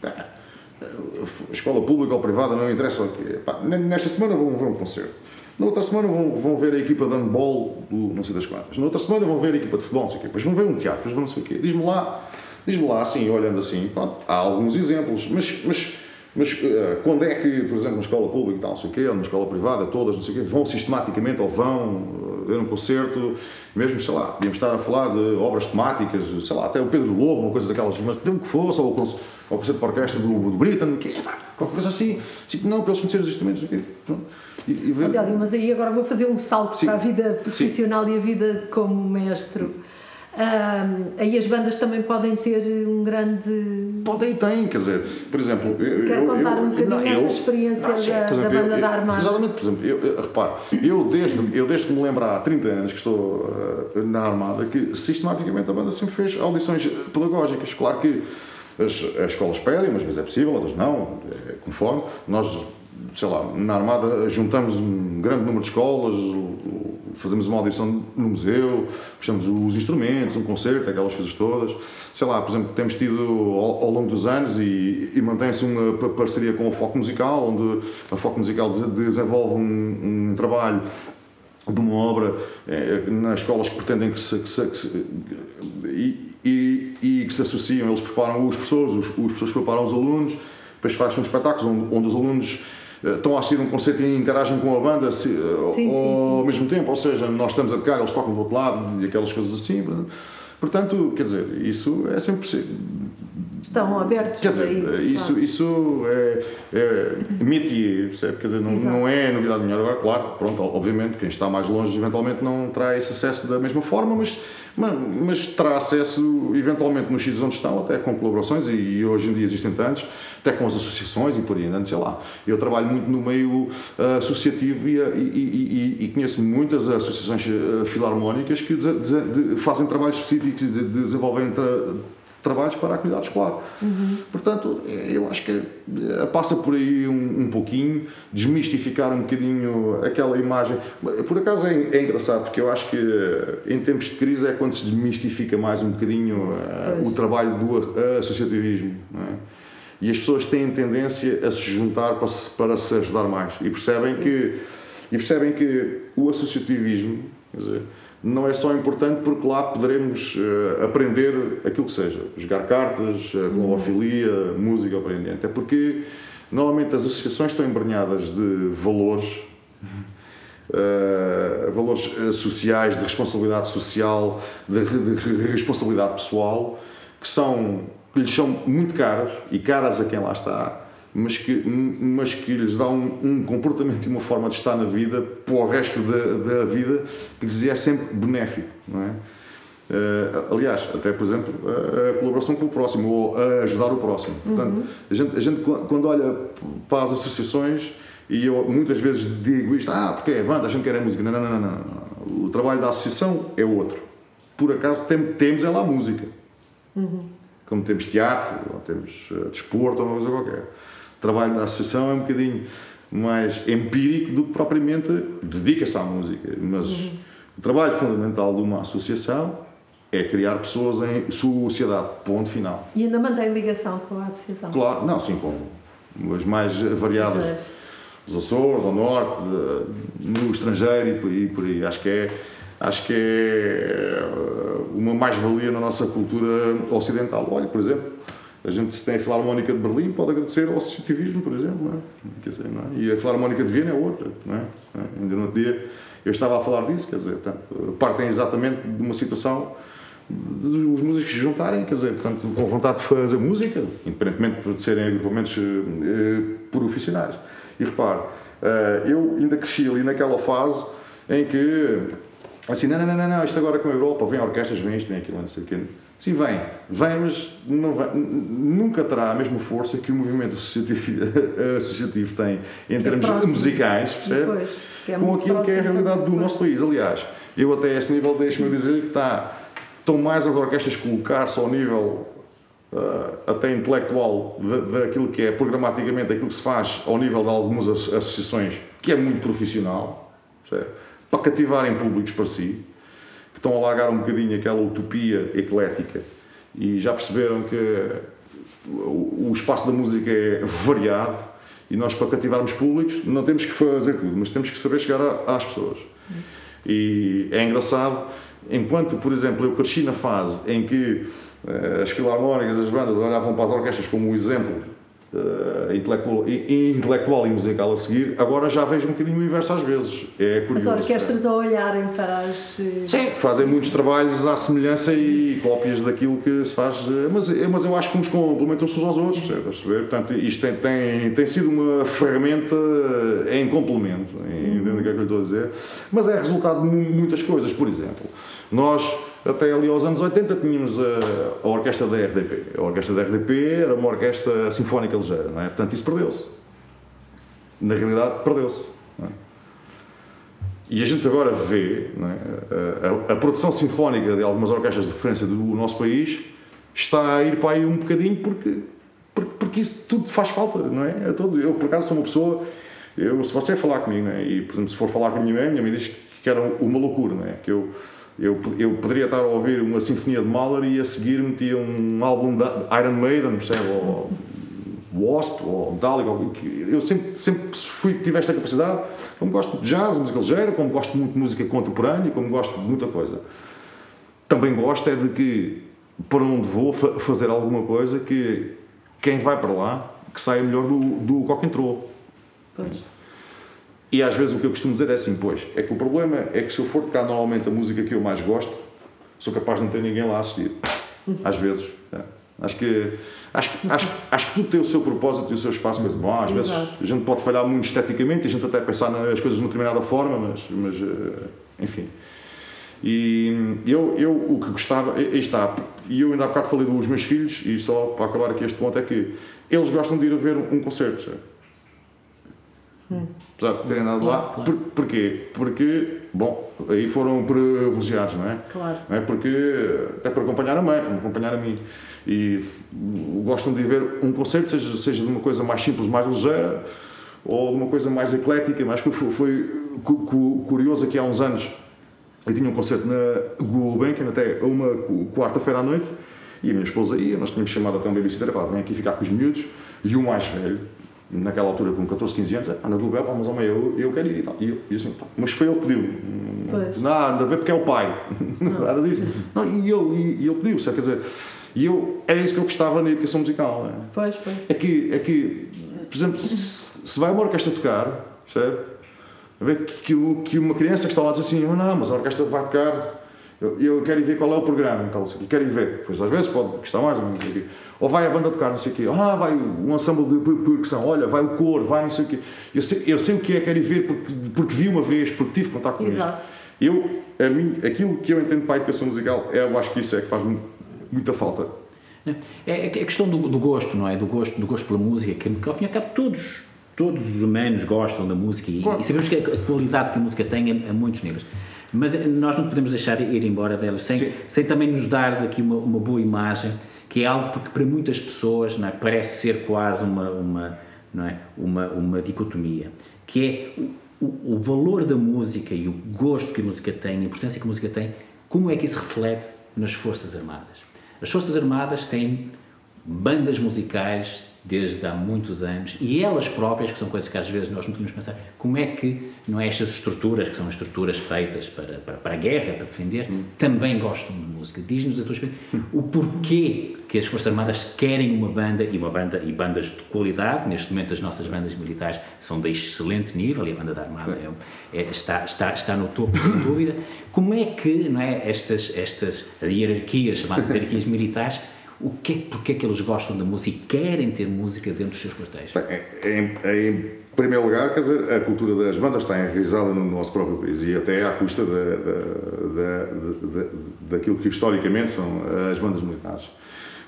S3: escola pública ou privada, não interessa o quê. Pá, nesta semana vão ver um concerto. Na outra semana vão, vão ver a equipa de handball do não sei das quantas. Na outra semana vão ver a equipa de futebol, não sei o quê. Depois vão ver um teatro, depois vão não sei o quê. Diz-me lá, diz-me lá, assim, olhando assim, pronto, há alguns exemplos, mas, mas mas uh, quando é que, por exemplo, na escola pública, tal, não sei o quê, ou na escola privada, todas, não sei o quê, vão sistematicamente ou vão uh, ver um concerto, mesmo, sei lá, podíamos estar a falar de obras temáticas, sei lá, até o Pedro Lobo, uma coisa daquelas, mas tem que fosse, ou, ou o concerto para orquestra do, do Britain, que, qualquer coisa assim, tipo, não, pelos conhecer os instrumentos, não sei o quê, pronto.
S2: E, e ver... mas aí agora vou fazer um salto Sim. para a vida profissional Sim. e a vida como mestre um, aí as bandas também podem ter um grande.
S3: Podem e têm, quer dizer, por exemplo.
S2: Eu, Quero contar eu, um bocadinho não, essa experiência não, sim, da, exemplo, da, banda da Armada.
S3: Exatamente, por exemplo, eu, repare, eu desde, eu desde que me lembro há 30 anos que estou uh, na Armada, que sistematicamente a banda sempre fez audições pedagógicas. Claro que as, as escolas pedem, umas vezes é possível, outras não, é conforme. Nós sei lá, na Armada juntamos um grande número de escolas, fazemos uma audição no museu, puxamos os instrumentos, um concerto, aquelas coisas todas. Sei lá, por exemplo, temos tido ao, ao longo dos anos e, e mantém-se uma parceria com o Foco Musical, onde a Foco Musical desenvolve um, um trabalho de uma obra eh, nas escolas que pretendem que se, que se, que se e, e, e, que se associam, eles preparam os professores, os, os professores preparam os alunos, depois fazem um espetáculos onde, onde os alunos estão a assistir um concerto e interagem com a banda se, eh, sim, ao sim, mesmo tempo, ou seja, nós estamos a tocar, eles tocam do outro lado e aquelas coisas assim. Portanto, quer dizer, isso é sempre
S2: estão abertos
S3: Quer dizer, isso. Isso, claro. isso é, é métier, percebe? Quer dizer, não, não é novidade nenhuma. Agora, claro, pronto, obviamente, quem está mais longe eventualmente não terá esse acesso da mesma forma, mas, mas, mas terá acesso eventualmente nos sítios onde estão, até com colaborações, e, e, hoje em dia existem tantos, até com as associações e por aí andando, sei lá. Eu trabalho muito no meio uh, associativo e, e, e, conheço muitas associações filarmónicas que de, de, de, fazem trabalhos específicos e desenvolvem trabalhos para a comunidade escolar. Uhum. Portanto, eu acho que eh, passa por aí um, um, pouquinho, desmistificar um bocadinho aquela imagem. Por acaso é, é, engraçado, porque eu acho que eh, em tempos de crise é quando se desmistifica mais um bocadinho uh, o trabalho do associativismo. É? E as pessoas têm tendência a se juntar para se, para se ajudar mais e percebem que, e percebem que o associativismo, quer dizer, não é só importante porque lá poderemos uh, aprender aquilo que seja, jogar cartas, globofilia, música, aprendendo. É porque normalmente as associações estão embranhadas de valores, uh, <laughs> valores sociais, de responsabilidade social, de, de, de, responsabilidade pessoal, que são que lhes são muito caras e caras a quem lá está mas que, mas que lhes dá um, um, comportamento e uma forma de estar na vida para o resto da, da vida que lhes é sempre benéfico, não é? Uh, aliás, até por exemplo, a, a, colaboração com o próximo ou a ajudar o próximo. Portanto, uhum. a, gente, a gente quando olha para as associações, e eu muitas vezes digo isto, ah, porque é banda, a gente quer a música. Não, não, não, não, O trabalho da associação é outro. Por acaso tem, temos é lá música. Uhum. Como temos teatro, ou temos uh, desporto, ou uma coisa qualquer trabalho da associação é um bocadinho mais empírico do que propriamente dedica-se à música. Mas uhum. o trabalho fundamental de uma associação é criar pessoas em sociedade, ponto final.
S2: E ainda mantém ligação com a associação?
S3: Claro, não, sim, com as mais variadas. Os Açores, ao Norte, no estrangeiro e por aí, por aí. Acho que é acho que é uma mais-valia na nossa cultura ocidental. Olha, por exemplo, a gente, se tem a Filarmónica de Berlim, pode agradecer ao associativismo, por exemplo. Não é? Quer dizer, não é? E a Filarmónica de Viena é outra. Não é? Ainda no outro dia eu estava a falar disso, quer dizer, portanto, partem exatamente de uma situação dos músicos se juntarem, quer dizer, portanto, com vontade de fazer música, independentemente de serem agrupamentos eh, profissionais. E repare, eh, eu ainda cresci ali naquela fase em que Assim, não, não, não, não, isto agora com a Europa, vem orquestras, vem isto, vem aquilo, não sei o quê. Sim, vem, vem, mas não vem, nunca terá a mesma força que o movimento associativo, <laughs> associativo tem em que é termos é musicais, percebe? Pois, é com aquilo que é a realidade do nosso país. Aliás, eu até a esse nível deixo-me dizer que está, estão mais as orquestras colocar-se ao nível uh, até intelectual daquilo que é programaticamente aquilo que se faz ao nível de algumas associações, que é muito profissional, percebe? para cativarem públicos para si que estão a largar um bocadinho aquela utopia eclética e já perceberam que o espaço da música é variado e nós para cativarmos públicos não temos que fazer tudo, mas temos que saber chegar às pessoas. E é engraçado, enquanto, por exemplo, eu cresci na fase em que eh, as filarmónicas, as bandas olhavam para as orquestras como um exemplo uh, intelectual, intelectual e musical a seguir, agora já vejo um bocadinho o inverso às vezes. É curioso.
S2: As orquestras é. a olharem para as.
S3: Eh, Sim, fazem muitos trabalhos à semelhança e cópias daquilo que se faz, eh, mas, mas eu acho que uns complementam-se uns aos outros, certo? Portanto, isto tem, tem, tem sido uma ferramenta em complemento, entendendo o que é que eu estou a dizer, mas é resultado de muitas coisas. Por exemplo, nós até ali aos anos 80 tínhamos a, a, orquestra da RDP. A orquestra da RDP era uma orquestra sinfónica ligeira, não é? Portanto, isso perdeu-se. Na realidade, perdeu-se. É? E a gente agora vê é? a, a, produção sinfónica de algumas orquestras de referência do nosso país está a ir para aí um bocadinho porque, porque, porque isso tudo faz falta, não é? A todos. Eu, por acaso, sou uma pessoa. Eu, se você falar comigo, é? e por exemplo, se for falar com a minha mãe, minha mãe diz que era uma loucura, não é? Que eu eu, eu poderia estar a ouvir uma sinfonia de Mahler e a seguir metia um álbum de Iron Maiden, percebe? Ou Wasp, ou Metallica. Eu sempre, sempre fui, tive esta capacidade. Como gosto de jazz, música ligeira, como gosto muito de música contemporânea, como gosto de muita coisa. Também gosto é de que, para onde vou fazer alguma coisa, que quem vai para lá, que saia melhor do, do que entrou. Pois. E às vezes o que eu costumo dizer é assim, pois, é que o problema é que se eu for tocar normalmente a música que eu mais gosto, sou capaz de não ter ninguém lá a assistir. Às vezes. É. Acho que, acho, acho, acho que tudo tem o seu propósito e o seu espaço, mas bom, às vezes a gente pode falhar muito esteticamente e a gente até pensar nas coisas de uma determinada forma, mas, mas eh, enfim. E eu, eu o que gostava, aí está, e eu ainda há bocado falei dos meus filhos, e só para acabar aqui este ponto, é que eles gostam de ir a ver um concerto. Sabe? Hum apesar de terem andado lá. Claro. Por, porquê? Porque, bom, aí foram privilegiados, não é?
S2: Claro.
S3: Não é? Porque é para acompanhar a mãe, para acompanhar a mim. E gostam de ver um concerto, seja, seja de uma coisa mais simples, mais ligeira, ou de uma coisa mais eclética, mas que foi, foi curioso que há uns anos eu tinha um concerto na Gulbenkian, até uma quarta-feira à noite, e a minha esposa ia, nós tínhamos chamado até um babysitter, pá, vem aqui ficar com os miúdos, e o mais velho, naquela altura com 14, 15 anos, anda do Bel, vamos ao meio, eu, eu quero ir e tal. E, eu, assim, mas foi ele que pediu. Pois. Nada a ver porque é o pai. <laughs> Nada disso. Não, e ele, e, ele pediu, quer dizer, e eu, é isso que eu gostava na educação musical. É?
S2: Pois, pois.
S3: É que, é que, por exemplo, se, se vai uma orquestra tocar, percebe? A ver que, que, que uma criança que está lá diz assim, oh, não, mas a orquestra vai tocar eu, eu quero ir ver qual é o programa, então, assim, quero ir ver. Pois às vezes pode gostar mais, não sei o quê. Ou vai a banda tocar, não sei o quê. Ah, vai um ensemble de percussão, olha, vai o coro, vai não sei o quê. Eu sei, eu sei o que é, quero ir ver porque, porque vi uma vez, porque tive contato com Exato. Eu, a mim, aquilo que eu entendo para a educação musical, é, eu acho que isso é que faz muita falta.
S4: É, é, é a questão do, do, gosto, não é? Do gosto, do gosto pela música, que, que ao fim e ao cabo todos, todos os humanos gostam da música e, claro. e sabemos que a, a, qualidade que a música tem a, a muitos níveis. Mas nós não podemos deixar ir embora, Délio, sem, sem também nos dar aqui uma, uma boa imagem, que é algo que para muitas pessoas não é, parece ser quase uma, uma, não é, uma, uma dicotomia, que é o, o valor da música e o gosto que a música tem, a importância que a música tem, como é que isso reflete nas Forças Armadas. As Forças Armadas têm bandas musicais desde há muitos anos e elas próprias, que são coisas que às vezes nós não tínhamos pensar, como é que não é estas estruturas, que são estruturas feitas para, para, para a guerra, para defender, hum. também gostam de música. Diz-nos a tua experiência o porquê que as Forças Armadas querem uma banda e uma banda e bandas de qualidade. Neste momento as nossas bandas militares são de excelente nível e a banda da Armada é, é, está, está, está no topo, sem dúvida. Como é que não é, estas, estas as hierarquias, chamadas hierarquias militares, o que é, porque é que eles gostam da música e querem ter música dentro dos seus quartéis?
S3: Em, em, primeiro lugar, quer dizer, a cultura das bandas está enraizada no nosso próprio país e até à custa da, da, da, daquilo que historicamente são as bandas militares.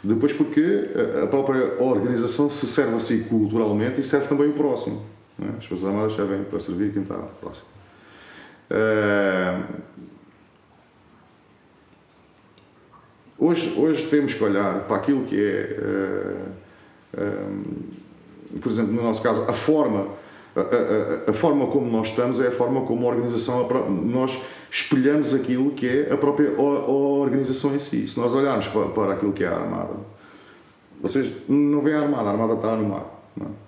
S3: Depois porque a própria organização se serve assim culturalmente e serve também o próximo. É? As Forças Armadas servem para servir quem está próximo. Uh, hoje, hoje temos que olhar para aquilo que é, uh, uh, por exemplo, no nosso caso, a forma, a, a, a, forma como nós estamos é a forma como a organização, nós espelhamos aquilo que é a própria organização em si. Se nós olharmos para, para aquilo que é a Armada, vocês não veem a Armada, a Armada está no mar. É?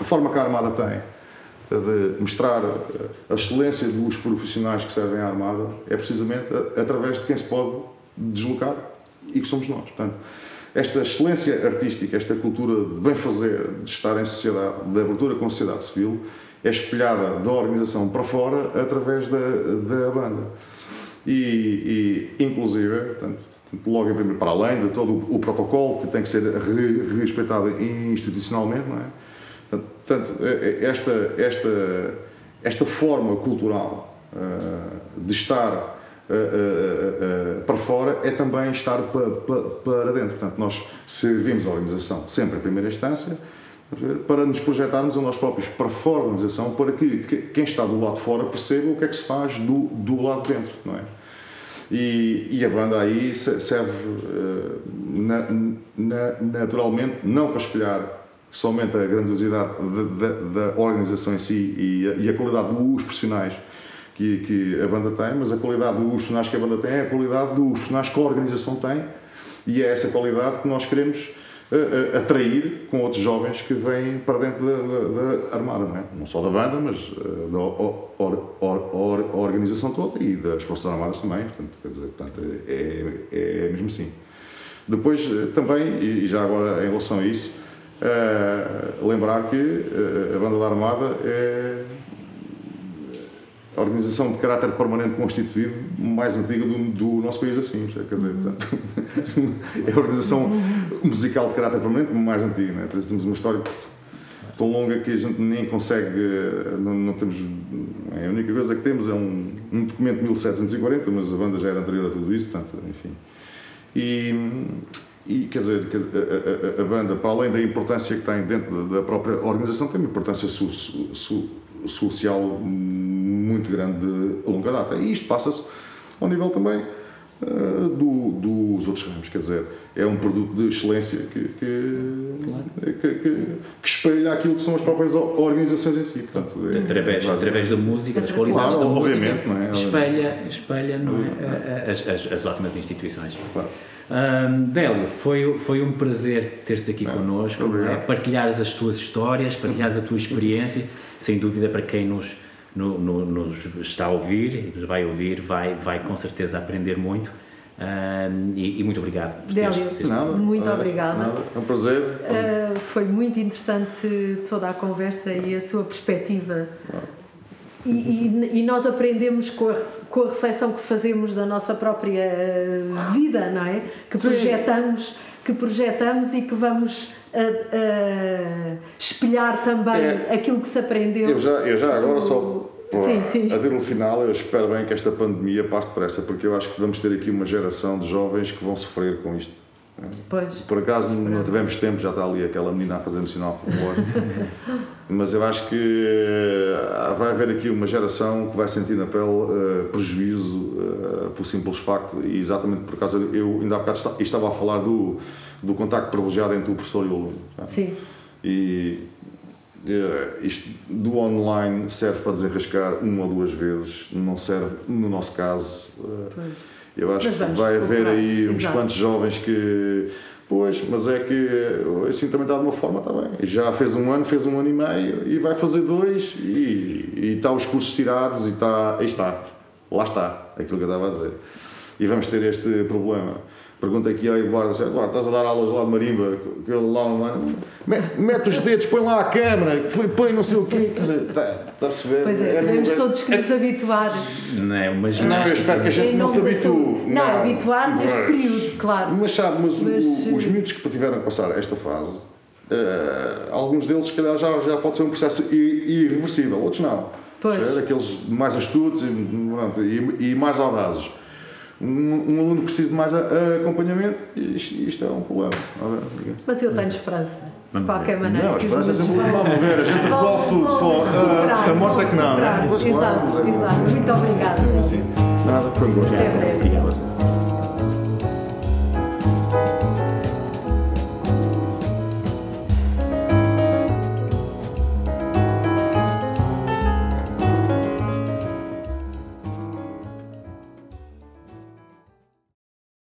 S3: A forma que a Armada tem de mostrar a excelência dos profissionais que servem à Armada é precisamente através de quem se pode deslocar e que somos nós. Portanto, esta excelência artística, esta cultura de bem fazer, de estar em sociedade, de abertura com a sociedade civil, é espelhada da organização para fora através da, da banda. E, e inclusive, portanto, logo em primeiro, para além de todo o, o protocolo que tem que ser re, respeitado institucionalmente, não é? Portanto, é, é, esta, esta, esta forma cultural uh, de estar uh, uh, para fora é também estar para, para, dentro. Portanto, nós servimos a organização sempre em primeira instância para nos projetarmos a nós próprios para fora da organização, para que, que quem está do lado de fora perceba o que é que se faz do, do lado de dentro, não é? E, e a banda aí serve na, na, naturalmente não para espelhar somente a grandiosidade da, da organização em si e a, e a, qualidade dos profissionais que, que a banda tem, mas a qualidade dos profissionais que a banda tem é a qualidade dos profissionais que a organização tem e é essa qualidade que nós queremos uh, uh, atrair com outros jovens que vêm para dentro da, da, da Armada, não, é? não só da banda, mas uh, da or, or, or, organização toda e das Forças Armadas também, portanto, quer dizer, portanto, é, é, é mesmo assim. Depois, também, e já agora em relação a isso, lembrar que a Banda da Armada é a organização de caráter permanente constituído mais antiga do, do nosso país assim, quer dizer, portanto, <laughs> é a organização musical de caráter permanente mais antiga, né? temos uma história tão longa que a gente nem consegue, não, não, temos, é a única coisa que temos é um, um documento de 1740, mas a banda já era anterior a tudo isso, portanto, enfim. E, e, quer dizer, a, a, a, banda, para além da importância que tem dentro da própria organização, tem uma importância so, so, social muito grande a longa data. E isto passa-se ao nível também uh, do, dos outros ramos, quer dizer, é um produto de excelência que, que, claro. que, que, que, espelha aquilo que são as próprias organizações em si. Portanto,
S4: é, através, através da música, das qualidades
S3: claro,
S4: da
S3: obviamente, música,
S4: não é? espelha, espelha não é? As, as, as ótimas instituições. Claro. Um, Délio, foi, foi um prazer ter-te aqui Não, connosco, é, partilhares as tuas histórias, partilhares a tua experiência, sem dúvida para quem nos, no, no, nos está a ouvir nos vai ouvir, vai, vai com certeza aprender muito. Um, e, e, muito obrigado
S2: por teres, Délio, nada, muito nada, obrigada. Nada,
S3: é um prazer.
S2: Uh, foi muito interessante toda a conversa e a sua perspectiva e, e, e, nós aprendemos com a, com a reflexão que fazemos da nossa própria vida, não é? Que projetamos, que projetamos e que vamos a, a espelhar também é. aquilo que se aprendeu.
S3: Eu já, eu já agora só sim, sim. a no final, eu espero bem que esta pandemia passe depressa, porque eu acho que vamos ter aqui uma geração de jovens que vão sofrer com isto.
S2: Pois.
S3: Por acaso não tivemos tempo, já está ali aquela menina a fazer no sinal hoje. <laughs> Mas eu acho que eh, vai haver aqui uma geração que vai sentir na pele uh, prejuízo uh, por simples facto, e exatamente por causa. Eu ainda há bocado estava a falar do, do contacto privilegiado entre o professor e o aluno.
S2: Sim.
S3: E uh, isto do online serve para desenrascar uma ou duas vezes, não serve, no nosso caso. Uh, eu acho que vai haver aí uns Exato. quantos jovens que. Pois, mas é que assim também está de uma forma, está bem. Já fez um ano, fez um ano e meio e vai fazer dois e, e está os cursos tirados e está. Aí está. Lá está, aquilo que eu estava a dizer. E vamos ter este problema. Pergunta aqui ao Eduardo, assim, Eduardo, estás a dar aulas lá de marimba, que ele lá, lá mete, mete os dedos, põe lá a câmara, põe, não sei o quê, quer dizer, está, está a perceber?
S2: Pois é, temos todos que nos habituar.
S4: Não é uma
S3: Não, eu espero que a gente não se habitue.
S2: saúde. Não, habituar neste
S3: Mas-
S2: período, claro.
S3: Mas sabe, mas,
S2: Mas,
S3: o- os miúdos que tiveram que passar esta fase, eh, alguns deles, se calhar, já, já pode ser um processo irreversível, outros não.
S2: Pois.
S3: Aqueles mais astutos e, e, e mais audazes. Um, um aluno precisa de mais a- a acompanhamento e isto, isto é um problema.
S2: Mas eu tenho esperança, de qualquer
S4: ver.
S2: maneira.
S3: Não, a esperança é sempre
S2: vão-
S3: vamos ver, a gente resolve tudo, só a-
S2: recuperar,
S3: a morte é que não, né? claro,
S2: Exato,
S3: é
S2: exato. Muito obrigada.
S3: Sim. Nada, foi um gosto.
S2: Até breve.
S4: Obrigado.